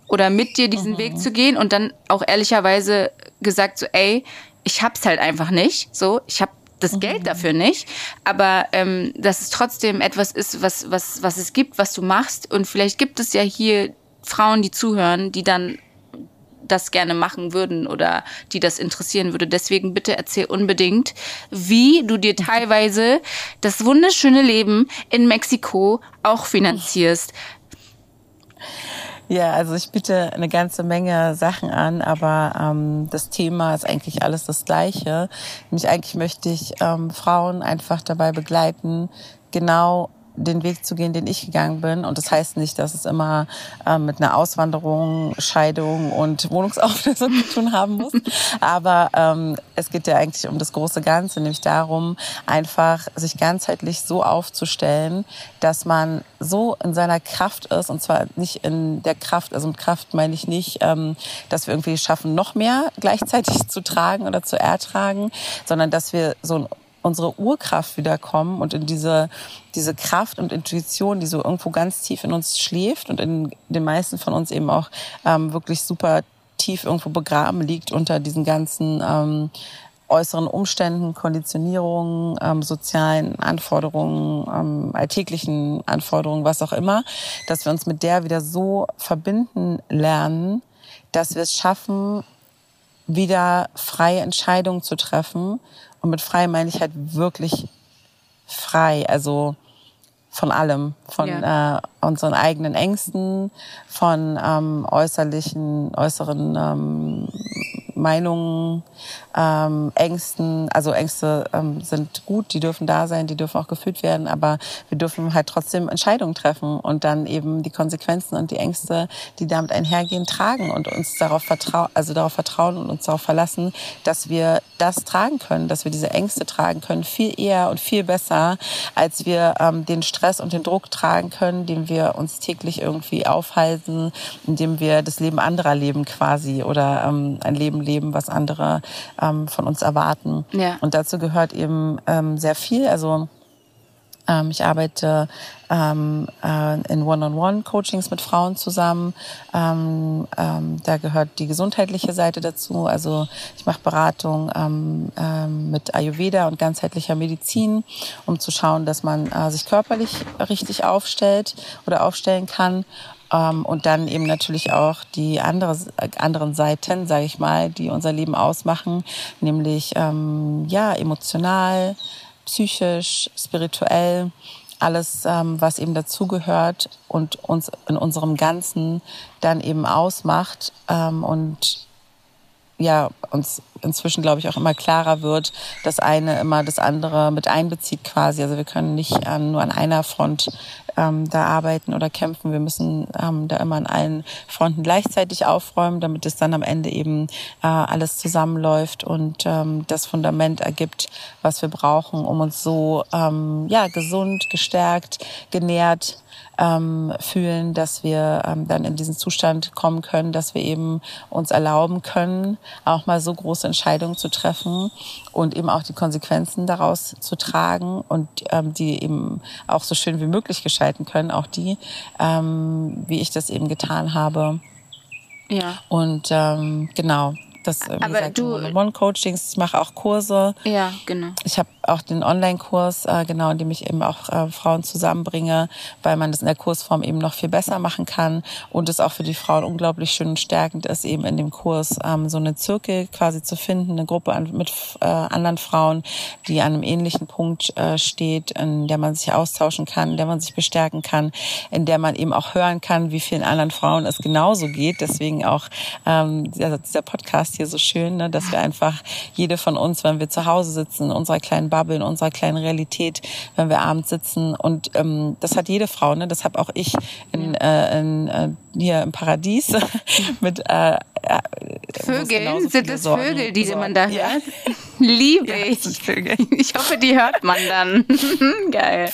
oder mit dir diesen mhm. Weg zu gehen und dann auch ehrlicherweise gesagt so, ey, ich hab's halt einfach nicht. So, ich hab das mhm. Geld dafür nicht, aber ähm, dass es trotzdem etwas ist, was, was, was es gibt, was du machst. Und vielleicht gibt es ja hier Frauen, die zuhören, die dann das gerne machen würden oder die das interessieren würde. Deswegen bitte erzähl unbedingt, wie du dir teilweise das wunderschöne Leben in Mexiko auch finanzierst. Ja, also ich biete eine ganze Menge Sachen an, aber ähm, das Thema ist eigentlich alles das Gleiche. Nämlich eigentlich möchte ich ähm, Frauen einfach dabei begleiten, genau den Weg zu gehen, den ich gegangen bin. Und das heißt nicht, dass es immer äh, mit einer Auswanderung, Scheidung und Wohnungsauflösung zu tun haben muss. Aber ähm, es geht ja eigentlich um das große Ganze, nämlich darum, einfach sich ganzheitlich so aufzustellen, dass man so in seiner Kraft ist. Und zwar nicht in der Kraft, also mit Kraft meine ich nicht, ähm, dass wir irgendwie schaffen, noch mehr gleichzeitig zu tragen oder zu ertragen, sondern dass wir so ein unsere Urkraft wiederkommen und in diese, diese Kraft und Intuition, die so irgendwo ganz tief in uns schläft und in den meisten von uns eben auch ähm, wirklich super tief irgendwo begraben liegt unter diesen ganzen ähm, äußeren Umständen, Konditionierungen, ähm, sozialen Anforderungen, ähm, alltäglichen Anforderungen, was auch immer, dass wir uns mit der wieder so verbinden lernen, dass wir es schaffen, wieder freie Entscheidungen zu treffen und mit frei meine ich halt wirklich frei, also von allem, von ja. äh, unseren eigenen Ängsten, von ähm, äußerlichen, äußeren ähm, Meinungen, ähm, Ängsten. Also Ängste ähm, sind gut, die dürfen da sein, die dürfen auch gefühlt werden, aber wir dürfen halt trotzdem Entscheidungen treffen und dann eben die Konsequenzen und die Ängste, die damit einhergehen, tragen und uns darauf vertrauen, also darauf vertrauen und uns darauf verlassen, dass wir das tragen können, dass wir diese Ängste tragen können, viel eher und viel besser, als wir ähm, den Stress und den Druck tragen können, den wir uns täglich irgendwie aufhalten, indem wir das Leben anderer leben quasi oder ähm, ein Leben leben leben, was andere ähm, von uns erwarten. Ja. Und dazu gehört eben ähm, sehr viel. Also ähm, ich arbeite ähm, äh, in One-on-One-Coachings mit Frauen zusammen. Ähm, ähm, da gehört die gesundheitliche Seite dazu. Also ich mache Beratung ähm, ähm, mit Ayurveda und ganzheitlicher Medizin, um zu schauen, dass man äh, sich körperlich richtig aufstellt oder aufstellen kann. Ähm, und dann eben natürlich auch die andere, anderen Seiten, sage ich mal, die unser Leben ausmachen, nämlich ähm, ja emotional, psychisch, spirituell, alles, ähm, was eben dazugehört und uns in unserem Ganzen dann eben ausmacht ähm, und ja, uns inzwischen, glaube ich, auch immer klarer wird, dass eine immer das andere mit einbezieht quasi. Also wir können nicht ähm, nur an einer Front ähm, da arbeiten oder kämpfen. Wir müssen ähm, da immer an allen Fronten gleichzeitig aufräumen, damit es dann am Ende eben äh, alles zusammenläuft und ähm, das Fundament ergibt, was wir brauchen, um uns so ähm, ja gesund, gestärkt, genährt ähm, fühlen, dass wir ähm, dann in diesen Zustand kommen können, dass wir eben uns erlauben können, auch mal so große Entscheidungen zu treffen und eben auch die Konsequenzen daraus zu tragen und ähm, die eben auch so schön wie möglich gestalten können, auch die, ähm, wie ich das eben getan habe. Ja. Und ähm, genau, das wie Aber gesagt, du- One-Coachings, ich mache auch Kurse. Ja, genau. Ich habe auch den Online-Kurs, äh, genau, in dem ich eben auch äh, Frauen zusammenbringe, weil man das in der Kursform eben noch viel besser machen kann und es auch für die Frauen unglaublich schön und stärkend ist, eben in dem Kurs ähm, so eine Zirkel quasi zu finden, eine Gruppe an, mit äh, anderen Frauen, die an einem ähnlichen Punkt äh, steht, in der man sich austauschen kann, in der man sich bestärken kann, in der man eben auch hören kann, wie vielen anderen Frauen es genauso geht. Deswegen auch ähm, dieser, dieser Podcast hier so schön, ne, dass wir einfach jede von uns, wenn wir zu Hause sitzen, in unserer kleinen Bubble, in unserer kleinen Realität, wenn wir abends sitzen. Und ähm, das hat jede Frau, ne, das habe auch ich in, äh, in, äh, hier im Paradies mit äh, äh, wo es Vögel, genauso sind das Sorgen- Vögel, die Sorgen- man da Ja. hört? Liebe Ja, ich. Vögel. Ich hoffe, die hört man dann. Geil.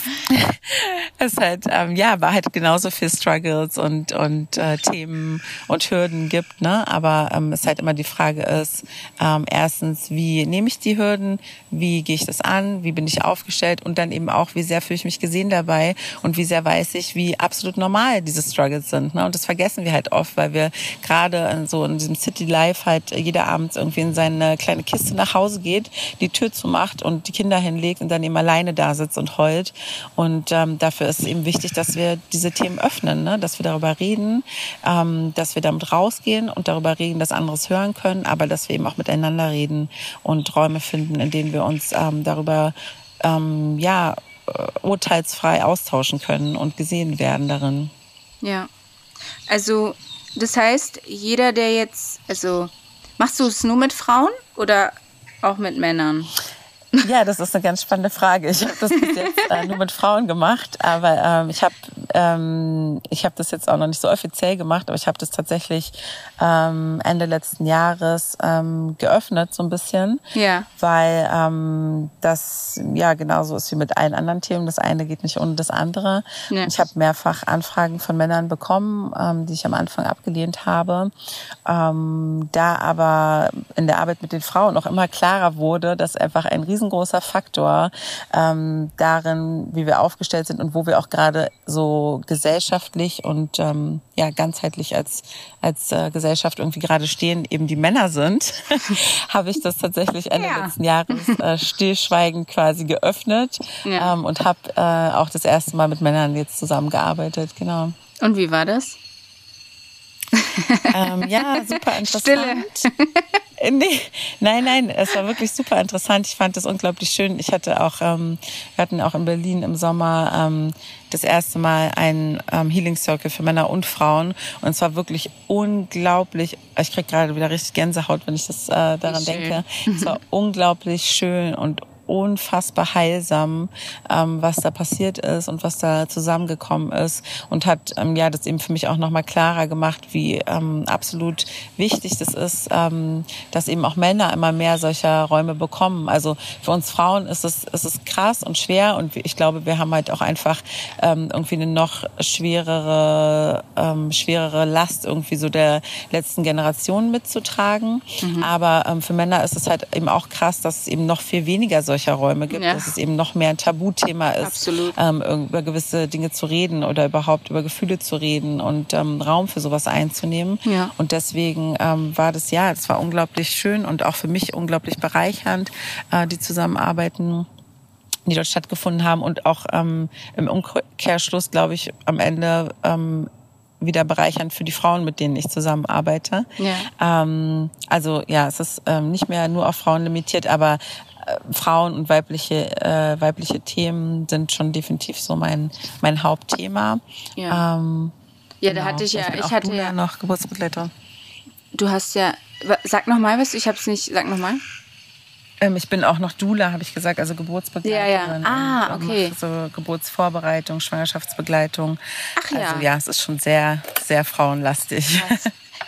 es halt ähm, ja war halt genauso viel Struggles und und äh, Themen und Hürden gibt ne aber ähm, es halt immer die Frage ist ähm, erstens wie nehme ich die Hürden wie gehe ich das an wie bin ich aufgestellt und dann eben auch wie sehr fühle ich mich gesehen dabei und wie sehr weiß ich wie absolut normal diese Struggles sind ne und das vergessen wir halt oft weil wir gerade in so in diesem City Life halt jeder abends irgendwie in seine kleine Kiste nach Hause geht die Tür zumacht und die Kinder hinlegt und dann eben alleine da sitzt und heult und ähm, dafür ist es eben wichtig, dass wir diese Themen öffnen, ne? dass wir darüber reden, ähm, dass wir damit rausgehen und darüber reden, dass andere es hören können, aber dass wir eben auch miteinander reden und Räume finden, in denen wir uns ähm, darüber ähm, ja äh, urteilsfrei austauschen können und gesehen werden darin. Ja. Also, das heißt, jeder, der jetzt, also, machst du es nur mit Frauen oder auch mit Männern? Ja, das ist eine ganz spannende Frage. Ich habe das bis jetzt äh, nur mit Frauen gemacht, aber ähm, ich habe ähm, ich habe das jetzt auch noch nicht so offiziell gemacht, aber ich habe das tatsächlich ähm, Ende letzten Jahres ähm, geöffnet so ein bisschen, Ja. weil ähm, das ja genauso ist wie mit allen anderen Themen. Das eine geht nicht ohne das andere. Ja. Ich habe mehrfach Anfragen von Männern bekommen, ähm, die ich am Anfang abgelehnt habe. Ähm, da aber in der Arbeit mit den Frauen auch immer klarer wurde, dass einfach ein riesengroßer Faktor ähm, darin, wie wir aufgestellt sind und wo wir auch gerade so gesellschaftlich und ähm, ja ganzheitlich als als äh, Gesellschaft irgendwie gerade stehen, eben die Männer sind, habe ich das tatsächlich Ende Ja. letzten Jahres äh, stillschweigend quasi geöffnet Ja. ähm, und habe äh, auch das erste Mal mit Männern jetzt zusammengearbeitet. Genau. Und wie war das? Ähm, ja, super interessant. Äh, Nee, nein, nein, es war wirklich super interessant. Ich fand das unglaublich schön. Ich hatte auch, ähm, wir hatten auch in Berlin im Sommer ähm, das erste Mal einen ähm, Healing Circle für Männer und Frauen. Und es war wirklich unglaublich. Ich krieg gerade wieder richtig Gänsehaut, wenn ich das äh, daran denke. Es war unglaublich schön und unfassbar heilsam, ähm, was da passiert ist und was da zusammengekommen ist und hat ähm, ja das eben für mich auch nochmal klarer gemacht, wie ähm, absolut wichtig das ist, ähm, dass eben auch Männer immer mehr solcher Räume bekommen. Also für uns Frauen ist es, ist es krass und schwer und ich glaube, wir haben halt auch einfach ähm, irgendwie eine noch schwerere, ähm, schwerere Last irgendwie so der letzten Generation mitzutragen. Mhm. Aber ähm, für Männer ist es halt eben auch krass, dass es eben noch viel weniger solcher Räume gibt, ja. dass es eben noch mehr ein Tabuthema ist, ähm, über gewisse Dinge zu reden oder überhaupt über Gefühle zu reden und ähm, Raum für sowas einzunehmen. Ja. Und deswegen ähm, war das ja, es war unglaublich schön und auch für mich unglaublich bereichernd, äh, die Zusammenarbeiten die dort stattgefunden haben und auch ähm, im Umkehrschluss, glaube ich, am Ende ähm, wieder bereichernd für die Frauen, mit denen ich zusammenarbeite. Ja. Ähm, also ja, es ist ähm, nicht mehr nur auf Frauen limitiert, aber Frauen und weibliche äh, weibliche Themen sind schon definitiv so mein mein Hauptthema. Ja, ähm, ja da genau. hatte ich ja, ich hatte ja noch Geburtsbegleitung. Du hast ja, sag noch mal was, ich habe es nicht, sag noch mal. Ähm, ich bin auch noch Dula, habe ich gesagt, also Geburtsbegleiterin. Ja, ja. Ah, okay. So Geburtsvorbereitung, Schwangerschaftsbegleitung. Ach ja. Also ja, es ist schon sehr, sehr frauenlastig.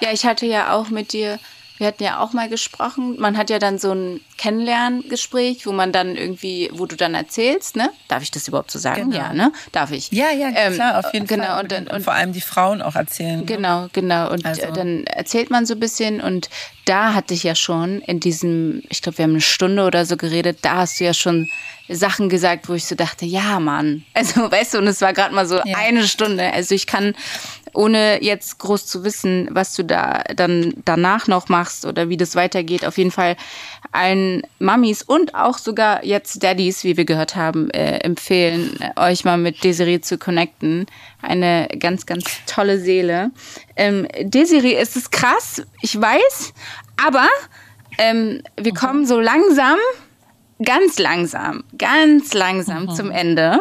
Ja, ich hatte ja auch mit dir wir hatten ja auch mal gesprochen. Man hat ja dann so ein Kennenlerngespräch, wo man dann irgendwie, wo du dann erzählst, ne? Darf ich das überhaupt so sagen? Genau. Ja, ne? Darf ich? Ja, ja, ähm, klar, auf jeden genau, Fall. Und, und, und, vor allem die Frauen auch erzählen. Ne? Genau, genau. Und also. dann erzählt man so ein bisschen und da hatte ich ja schon in diesem, ich glaube, wir haben eine Stunde oder so geredet, da hast du ja schon Sachen gesagt, wo ich so dachte, ja, Mann. Also, weißt du, und es war gerade mal so ja. eine Stunde. Also ich kann ohne jetzt groß zu wissen, was du da dann danach noch machst oder wie das weitergeht, auf jeden Fall allen Mamis und auch sogar jetzt Daddies, wie wir gehört haben, äh, empfehlen, euch mal mit Desiree zu connecten. Eine ganz, ganz tolle Seele. Ähm, Desiree, es ist krass, ich weiß, aber ähm, wir kommen so langsam, ganz langsam, ganz langsam mhm. zum Ende.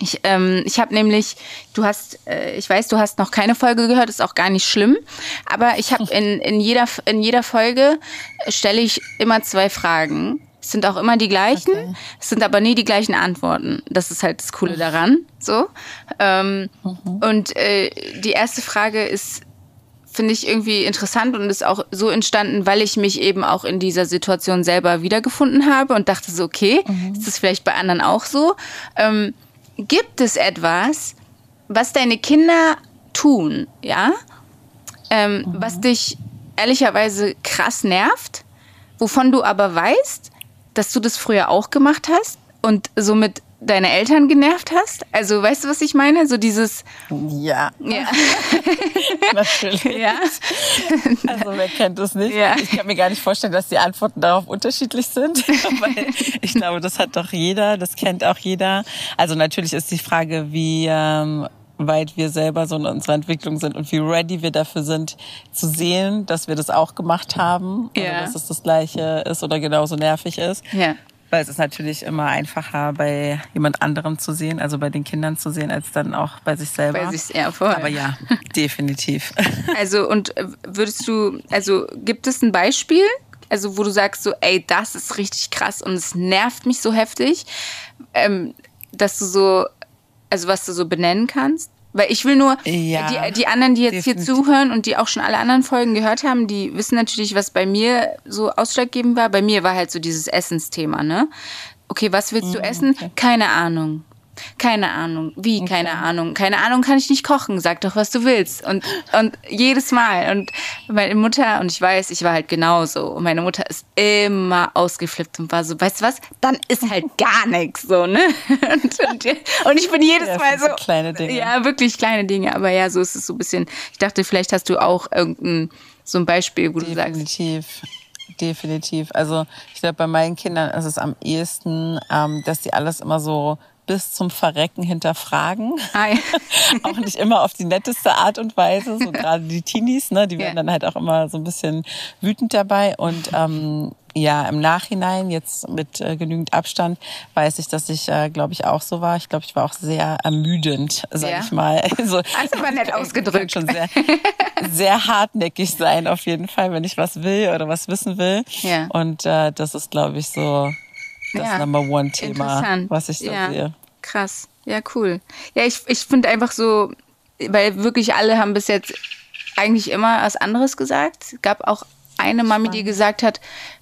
Ich, ähm, ich habe nämlich, du hast, äh, ich weiß, du hast noch keine Folge gehört, ist auch gar nicht schlimm, aber ich habe in, in, jeder, in jeder Folge stelle ich immer zwei Fragen. Es sind auch immer die gleichen, okay. es sind aber nie die gleichen Antworten. Das ist halt das Coole daran. So. Ähm, mhm. Und äh, die erste Frage ist, finde ich irgendwie interessant und ist auch so entstanden, weil ich mich eben auch in dieser Situation selber wiedergefunden habe und dachte so, okay, mhm. ist das vielleicht bei anderen auch so? Ähm, gibt es etwas, was deine Kinder tun, ja, ähm, mhm. was dich ehrlicherweise krass nervt, wovon du aber weißt, dass du das früher auch gemacht hast und somit deine Eltern genervt hast? Also weißt du, was ich meine? So dieses. Ja. Ja. Natürlich. Ja. Also wer kennt das nicht? Ja. Ich kann mir gar nicht vorstellen, dass die Antworten darauf unterschiedlich sind. Weil ich glaube, das hat doch jeder, das kennt auch jeder. Also natürlich ist die Frage, wie ähm, weit wir selber so in unserer Entwicklung sind und wie ready wir dafür sind, zu sehen, dass wir das auch gemacht haben. Ja. Oder dass es das Gleiche ist oder genauso nervig ist. Ja weil es ist natürlich immer einfacher, bei jemand anderem zu sehen, also bei den Kindern zu sehen, als dann auch bei sich selber. Bei sich ja, voll. Aber ja, definitiv. Also und äh, würdest du, also gibt es ein Beispiel, also wo du sagst so, ey, das ist richtig krass und es nervt mich so heftig, ähm, dass du so, also was du so benennen kannst? Weil ich will nur, ja, die, die anderen, die jetzt definitiv. hier zuhören und die auch schon alle anderen Folgen gehört haben, die wissen natürlich, was bei mir so ausschlaggebend war. Bei mir war halt so dieses Essensthema, ne? Okay, was willst du mhm, essen? Okay. Keine Ahnung. Keine Ahnung. Wie? Okay. Keine Ahnung. Keine Ahnung kann ich nicht kochen. Sag doch, was du willst. Und, und jedes Mal. Und meine Mutter, und ich weiß, ich war halt genauso. Und meine Mutter ist immer ausgeflippt und war so, weißt du was? Dann ist halt gar nichts so, ne? Und, und, und ich bin jedes ja, Mal so. Kleine Dinge. Ja, wirklich kleine Dinge. Aber ja, so ist es so ein bisschen. Ich dachte, vielleicht hast du auch irgendein, so ein Beispiel, wo Definitiv. du sagst. Definitiv. Definitiv. Also ich glaube, bei meinen Kindern ist es am ehesten, ähm, dass die alles immer so bis zum Verrecken hinterfragen. Ja. auch nicht immer auf die netteste Art und Weise. So gerade die Teenies, ne, die werden ja. dann halt auch immer so ein bisschen wütend dabei. Und ähm, ja, im Nachhinein, jetzt mit äh, genügend Abstand, weiß ich, dass ich, äh, glaube ich, auch so war. Ich glaube, ich war auch sehr ermüdend, sag ja. ich mal. Also, also war nett ausgedrückt. schon sehr, sehr hartnäckig sein, auf jeden Fall, wenn ich was will oder was wissen will. Ja. Und äh, das ist, glaube ich, so das Ja. Number One-Thema, was ich da ja. sehe. Krass. Ja, cool. Ja, ich, ich finde einfach so, weil wirklich alle haben bis jetzt eigentlich immer was anderes gesagt. Es gab auch eine Mami, die gesagt hat,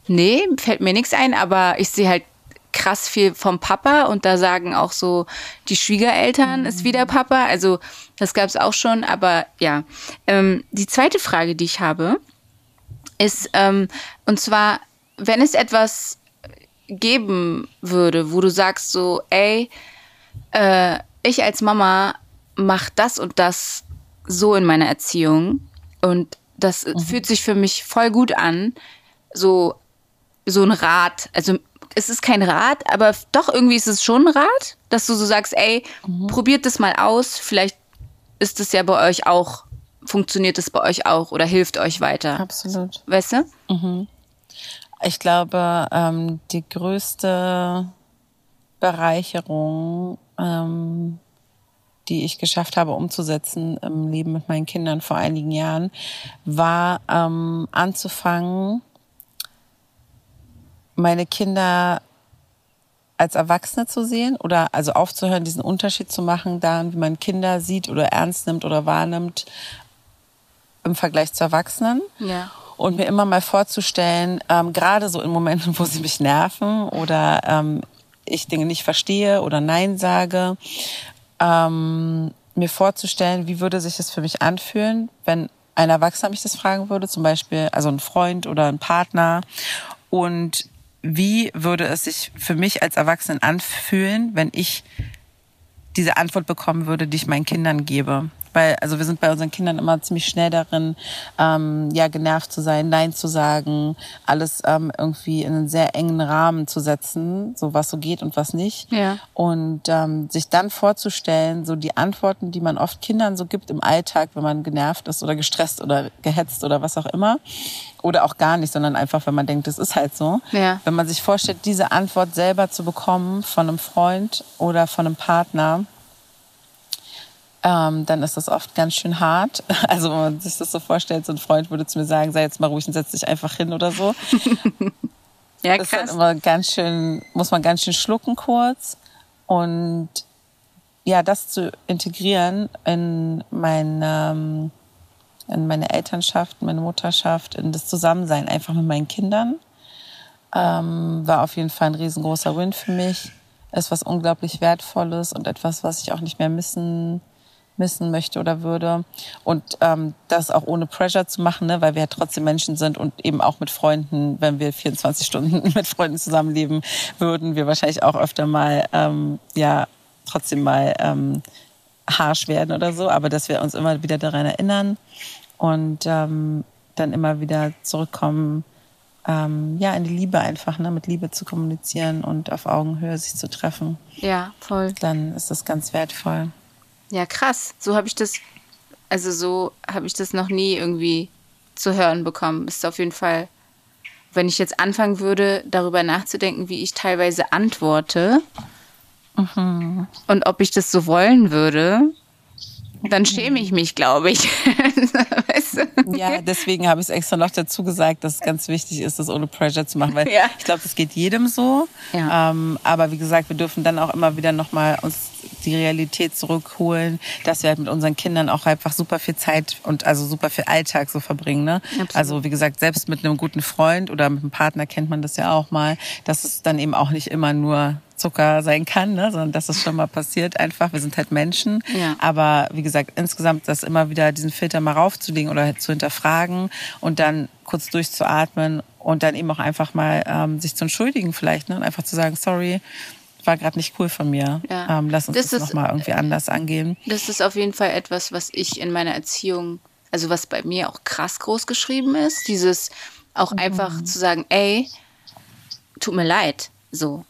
nee, fällt mir nichts ein, aber ich sehe halt krass viel vom Papa und da sagen auch so, die Schwiegereltern ist wieder Papa. Also das gab es auch schon, aber ja. Ähm, die zweite Frage, die ich habe, ist, ähm, und zwar, wenn es etwas geben würde, wo du sagst so, ey, äh, ich als Mama mach das und das so in meiner Erziehung und das fühlt sich für mich voll gut an, so so ein Rat, also es ist kein Rat, aber doch irgendwie ist es schon ein Rat, dass du so sagst, ey, probiert das mal aus, vielleicht ist es ja bei euch auch, funktioniert es bei euch auch oder hilft euch weiter. Absolut. Weißt du? Ich glaube, ähm, die größte Bereicherung, ähm, die ich geschafft habe umzusetzen im Leben mit meinen Kindern vor einigen Jahren, war ähm, anzufangen, meine Kinder als Erwachsene zu sehen oder also aufzuhören, diesen Unterschied zu machen, daran, wie man Kinder sieht oder ernst nimmt oder wahrnimmt im Vergleich zu Erwachsenen Ja. Und mir immer mal vorzustellen, ähm, gerade so in Momenten, wo sie mich nerven oder ähm, ich Dinge nicht verstehe oder Nein sage, ähm, mir vorzustellen, wie würde sich das für mich anfühlen, wenn ein Erwachsener mich das fragen würde, zum Beispiel, also ein Freund oder ein Partner und wie würde es sich für mich als Erwachsenen anfühlen, wenn ich diese Antwort bekommen würde, die ich meinen Kindern gebe. Weil, also wir sind bei unseren Kindern immer ziemlich schnell darin, ähm, ja, genervt zu sein, Nein zu sagen, alles ähm, irgendwie in einen sehr engen Rahmen zu setzen, so was so geht und was nicht. Ja. Und ähm, sich dann vorzustellen, so die Antworten, die man oft Kindern so gibt im Alltag, wenn man genervt ist oder gestresst oder gehetzt oder was auch immer. Oder auch gar nicht, sondern einfach, wenn man denkt, das ist halt so. Ja. Wenn man sich vorstellt, diese Antwort selber zu bekommen von einem Freund oder von einem Partner, ähm, dann ist das oft ganz schön hart. Also wenn man sich das so vorstellt, so ein Freund würde zu mir sagen, sei jetzt mal ruhig und setz dich einfach hin oder so. Ja, Das ist krass. immer ganz schön, muss man ganz schön schlucken kurz. Und ja, das zu integrieren in mein, ähm, in meine Elternschaft, meine Mutterschaft, in das Zusammensein einfach mit meinen Kindern, ähm, war auf jeden Fall ein riesengroßer Win für mich. Ist was unglaublich Wertvolles und etwas, was ich auch nicht mehr missen missen möchte oder würde. Und ähm, das auch ohne Pressure zu machen, ne? weil wir ja trotzdem Menschen sind und eben auch mit Freunden, wenn wir 24 Stunden mit Freunden zusammenleben würden, wir wahrscheinlich auch öfter mal, ähm, ja, trotzdem mal ähm, harsh werden oder so, aber dass wir uns immer wieder daran erinnern und ähm, dann immer wieder zurückkommen, ähm, ja, in die Liebe einfach, ne? mit Liebe zu kommunizieren und auf Augenhöhe sich zu treffen. Ja, voll. Dann ist das ganz wertvoll. Ja, krass. So habe ich das, also so habe ich das noch nie irgendwie zu hören bekommen. Ist auf jeden Fall, wenn ich jetzt anfangen würde, darüber nachzudenken, wie ich teilweise antworte und ob ich das so wollen würde, dann schäme ich mich, glaube ich. weißt du? Ja, deswegen habe ich es extra noch dazu gesagt, dass es ganz wichtig ist, das ohne Pressure zu machen, weil Ja. ich glaube, das geht jedem so. Ja. Ähm, aber wie gesagt, wir dürfen dann auch immer wieder nochmal uns die Realität zurückholen, dass wir halt mit unseren Kindern auch einfach super viel Zeit und also super viel Alltag so verbringen. Ne? Absolut. Also wie gesagt, selbst mit einem guten Freund oder mit einem Partner kennt man das ja auch mal, dass es dann eben auch nicht immer nur Zucker sein kann, ne? sondern dass es schon mal passiert einfach. Wir sind halt Menschen. Ja. Aber wie gesagt, insgesamt das immer wieder diesen Filter mal raufzulegen oder halt zu hinterfragen und dann kurz durchzuatmen und dann eben auch einfach mal ähm, sich zu entschuldigen vielleicht ne? und einfach zu sagen, sorry, war gerade nicht cool von mir. Ja. Ähm, lass uns Das das, nochmal irgendwie anders angehen. Das ist auf jeden Fall etwas, was ich in meiner Erziehung, also was bei mir auch krass groß geschrieben ist. Dieses auch einfach zu sagen, ey, tut mir leid. So.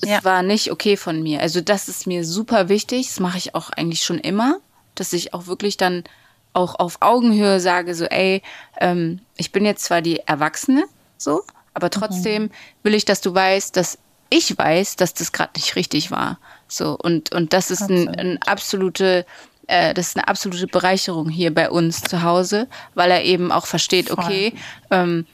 Es Ja. war nicht okay von mir. Also das ist mir super wichtig. Das mache ich auch eigentlich schon immer, dass ich auch wirklich dann auch auf Augenhöhe sage, so, ey, ähm, ich bin jetzt zwar die Erwachsene, so, aber trotzdem will ich, dass du weißt, dass ich weiß, dass das gerade nicht richtig war. So, und, und das ist ein, ein absolute, äh, das ist eine absolute Bereicherung hier bei uns zu Hause, weil er eben auch versteht, Voll. okay, ähm,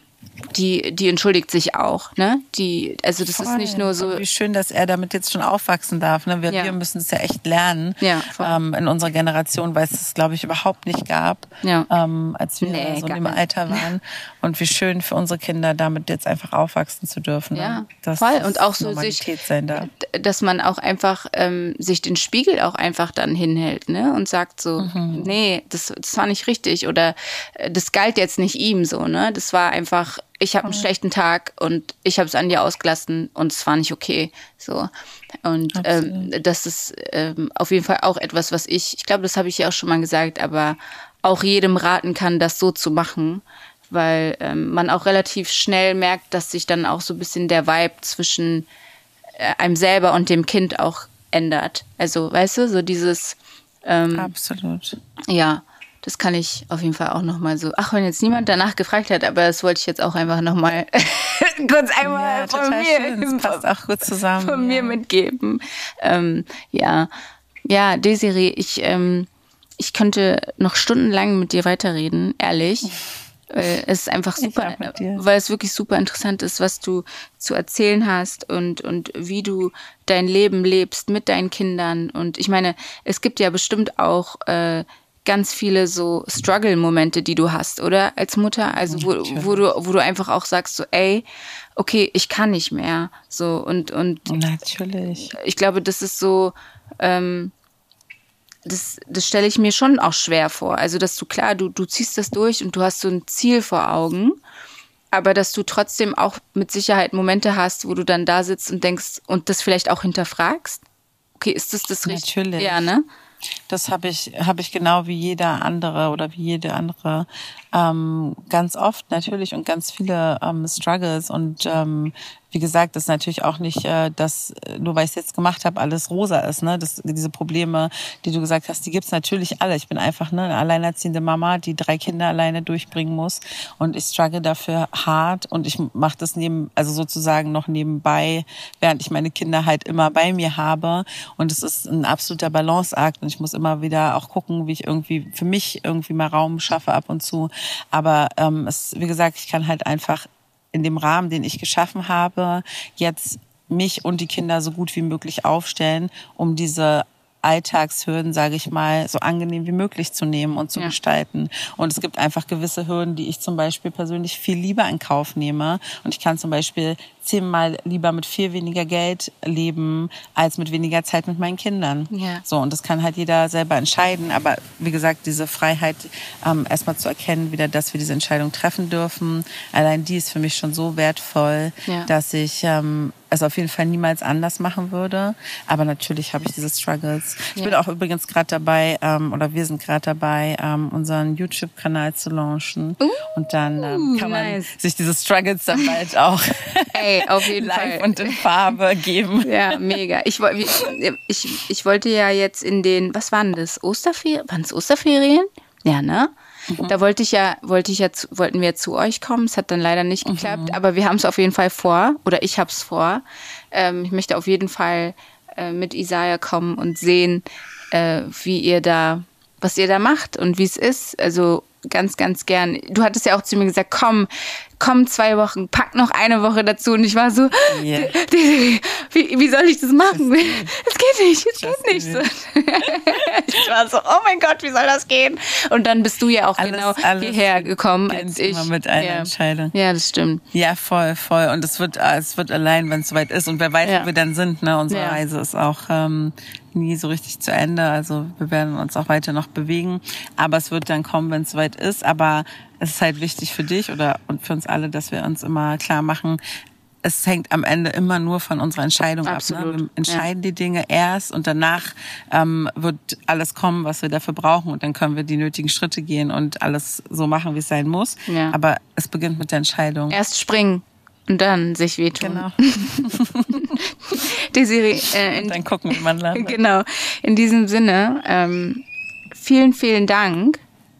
die, die entschuldigt sich auch, ne? Die, also das Voll. ist nicht nur so. Wie schön, dass er damit jetzt schon aufwachsen darf. Ne? Wir, Ja. wir müssen es ja echt lernen Ja, ähm, in unserer Generation, weil es es, glaube ich, überhaupt nicht gab, Ja. ähm, als wir Nee, so in dem. Alter waren. Und wie schön für unsere Kinder, damit jetzt einfach aufwachsen zu dürfen. Ne? Ja, Dass voll. Und auch so sich, sein darf. dass man auch einfach ähm, sich den Spiegel auch einfach dann hinhält, ne? Und sagt so, Mhm. nee, das, das war nicht richtig oder äh, das galt jetzt nicht ihm so, ne? Das war einfach, ich habe einen schlechten Tag und ich habe es an dir ausgelassen und es war nicht okay. So. Und ähm, das ist ähm, auf jeden Fall auch etwas, was ich, ich glaube, das habe ich ja auch schon mal gesagt, aber auch jedem raten kann, das so zu machen, weil ähm, man auch relativ schnell merkt, dass sich dann auch so ein bisschen der Vibe zwischen äh, einem selber und dem Kind auch ändert. Also, weißt du, so dieses, ähm, Absolut. ja, das kann ich auf jeden Fall auch nochmal so. Ach, wenn jetzt niemand danach gefragt hat, aber das wollte ich jetzt auch einfach nochmal kurz einmal Ja, von schön. mir, Das passt auch gut zusammen. von mir ja. mitgeben. Ähm, ja, ja, Desiree, ich, ähm, ich könnte noch stundenlang mit dir weiterreden, ehrlich. Es ist einfach super, weil es wirklich super interessant ist, was du zu erzählen hast und, und wie du dein Leben lebst mit deinen Kindern. Und ich meine, es gibt ja bestimmt auch äh, ganz viele so Struggle-Momente, die du hast, oder? Als Mutter. Also wo, wo du, wo du einfach auch sagst, so, ey, okay, ich kann nicht mehr. So und, und Natürlich. ich glaube, das ist so, ähm, das, das stelle ich mir schon auch schwer vor. Also, dass du klar, du, du ziehst das durch und du hast so ein Ziel vor Augen, aber dass du trotzdem auch mit Sicherheit Momente hast, wo du dann da sitzt und denkst und das vielleicht auch hinterfragst. Okay, ist das das Richtige? Natürlich. Ja, ne? Das habe ich, habe ich genau wie jeder andere oder wie jede andere ähm, ganz oft natürlich und ganz viele ähm, Struggles und ähm, wie gesagt, ist natürlich auch nicht, äh, dass äh, nur weil ich es jetzt gemacht habe, alles rosa ist. Ne? Das, diese Probleme, die du gesagt hast, die gibt's natürlich alle. Ich bin einfach ne, eine alleinerziehende Mama, die drei Kinder alleine durchbringen muss und ich struggle dafür hart und ich mache das neben, also sozusagen noch nebenbei, während ich meine Kinder halt immer bei mir habe und es ist ein absoluter Balanceakt und ich muss immer wieder auch gucken, wie ich irgendwie für mich irgendwie mal Raum schaffe ab und zu. Aber ähm, es, wie gesagt, ich kann halt einfach in dem Rahmen, den ich geschaffen habe, jetzt mich und die Kinder so gut wie möglich aufstellen, um diese Alltagshürden, sage ich mal, so angenehm wie möglich zu nehmen und zu Ja. gestalten. Und es gibt einfach gewisse Hürden, die ich zum Beispiel persönlich viel lieber in Kauf nehme. Und ich kann zum Beispiel zehnmal lieber mit viel weniger Geld leben, als mit weniger Zeit mit meinen Kindern. Ja. So, und das kann halt jeder selber entscheiden. Aber wie gesagt, diese Freiheit, ähm, erstmal zu erkennen, wieder, dass wir diese Entscheidung treffen dürfen, allein die ist für mich schon so wertvoll, Ja. dass ich ähm, es auf jeden Fall niemals anders machen würde. Aber natürlich habe ich diese Struggles. Ich Ja. bin auch übrigens gerade dabei, ähm, oder wir sind gerade dabei, ähm, unseren YouTube-Kanal zu launchen. Und dann ähm, kann man nice. sich diese Struggles dann bald auch Ey, auf jeden live Fall. und in Farbe geben. Ja, mega. Ich, ich, ich, wollte ja jetzt in den, was waren das? Osterferien? Waren es Osterferien? Ja, ne? Da wollte ich ja, wollte ich ja, zu, wollten wir zu euch kommen. Es hat dann leider nicht geklappt, aber wir haben es auf jeden Fall vor, oder ich habe es vor. Ähm, ich möchte auf jeden Fall äh, mit Isaiah kommen und sehen, äh, wie ihr da, was ihr da macht und wie es ist. Also ganz, ganz gern. Du hattest ja auch zu mir gesagt, komm, komm zwei Wochen, pack noch eine Woche dazu. Und ich war so, Ja. wie, wie soll ich das machen? Es geht nicht, es geht nicht. So. ich war so, oh mein Gott, wie soll das gehen? Und dann bist du ja auch Alles- genau alles hierher gekommen, als ich. immer mit einer ja. Entscheidung. Ja, das stimmt. Ja, voll, voll. Und es wird, äh, es wird allein, wenn es soweit ist. Und wer weiß, Ja. wo wir dann sind. Ne? Unsere Ja. Reise ist auch ähm, nie so richtig zu Ende. Also wir werden uns auch weiter noch bewegen. Aber es wird dann kommen, wenn es soweit ist. Aber es ist halt wichtig für dich oder und für uns alle, dass wir uns immer klar machen, es hängt am Ende immer nur von unserer Entscheidung ab. Absolut. Ne? Wir entscheiden die Dinge erst und danach ähm, wird alles kommen, was wir dafür brauchen. Und dann können wir die nötigen Schritte gehen und alles so machen, wie es sein muss. Ja. Aber es beginnt mit der Entscheidung. Erst springen und dann sich wehtun. Genau. Desiree, äh, in, Dann gucken, wie man landet. genau. In diesem Sinne, ähm, vielen, vielen Dank.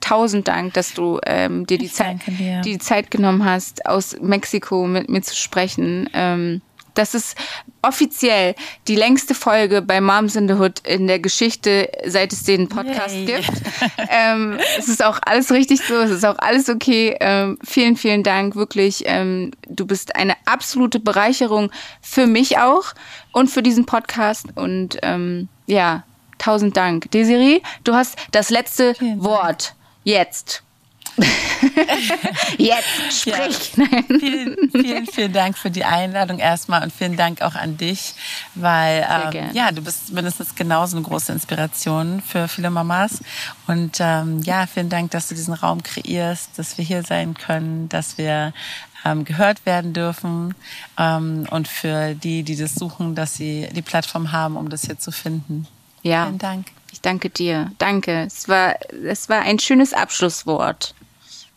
Tausend Dank, dass du ähm, dir die Zeit, dir. die Zeit genommen hast, aus Mexiko mit mir zu sprechen. Ähm, Das ist offiziell die längste Folge bei Moms in the Hood in der Geschichte, seit es den Podcast Yay. gibt. ähm, es ist auch alles richtig so, es ist auch alles okay. Ähm, vielen, vielen Dank, wirklich. Ähm, du bist eine absolute Bereicherung für mich auch und für diesen Podcast. Und ähm, ja, tausend Dank. Desiree, du hast das letzte Wort. Jetzt. Jetzt sprich. Ja. Vielen, vielen, vielen Dank für die Einladung erstmal und vielen Dank auch an dich, weil ähm, ja, du bist mindestens genauso eine große Inspiration für viele Mamas. Und ähm, ja, vielen Dank, dass du diesen Raum kreierst, dass wir hier sein können, dass wir ähm, gehört werden dürfen ähm, und für die, die das suchen, dass sie die Plattform haben, um das hier zu finden. Ja. Vielen Dank. Ich danke dir. Danke. Es war, es war ein schönes Abschlusswort.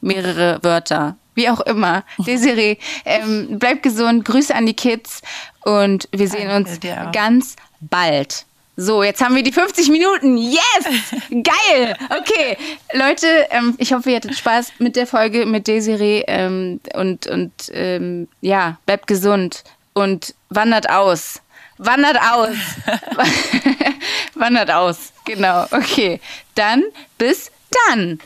Mehrere Wörter. Wie auch immer. Desiree, ähm, bleib gesund. Grüße an die Kids. Und wir sehen uns ganz bald. So, jetzt haben wir die 50 Minuten. Yes! Geil! Okay, Leute, ähm, ich hoffe, ihr hattet Spaß mit der Folge mit Desiree. Ähm, und und ähm, ja, bleibt gesund und wandert aus. Wandert aus. Wandert aus. Genau. Okay. Dann bis dann.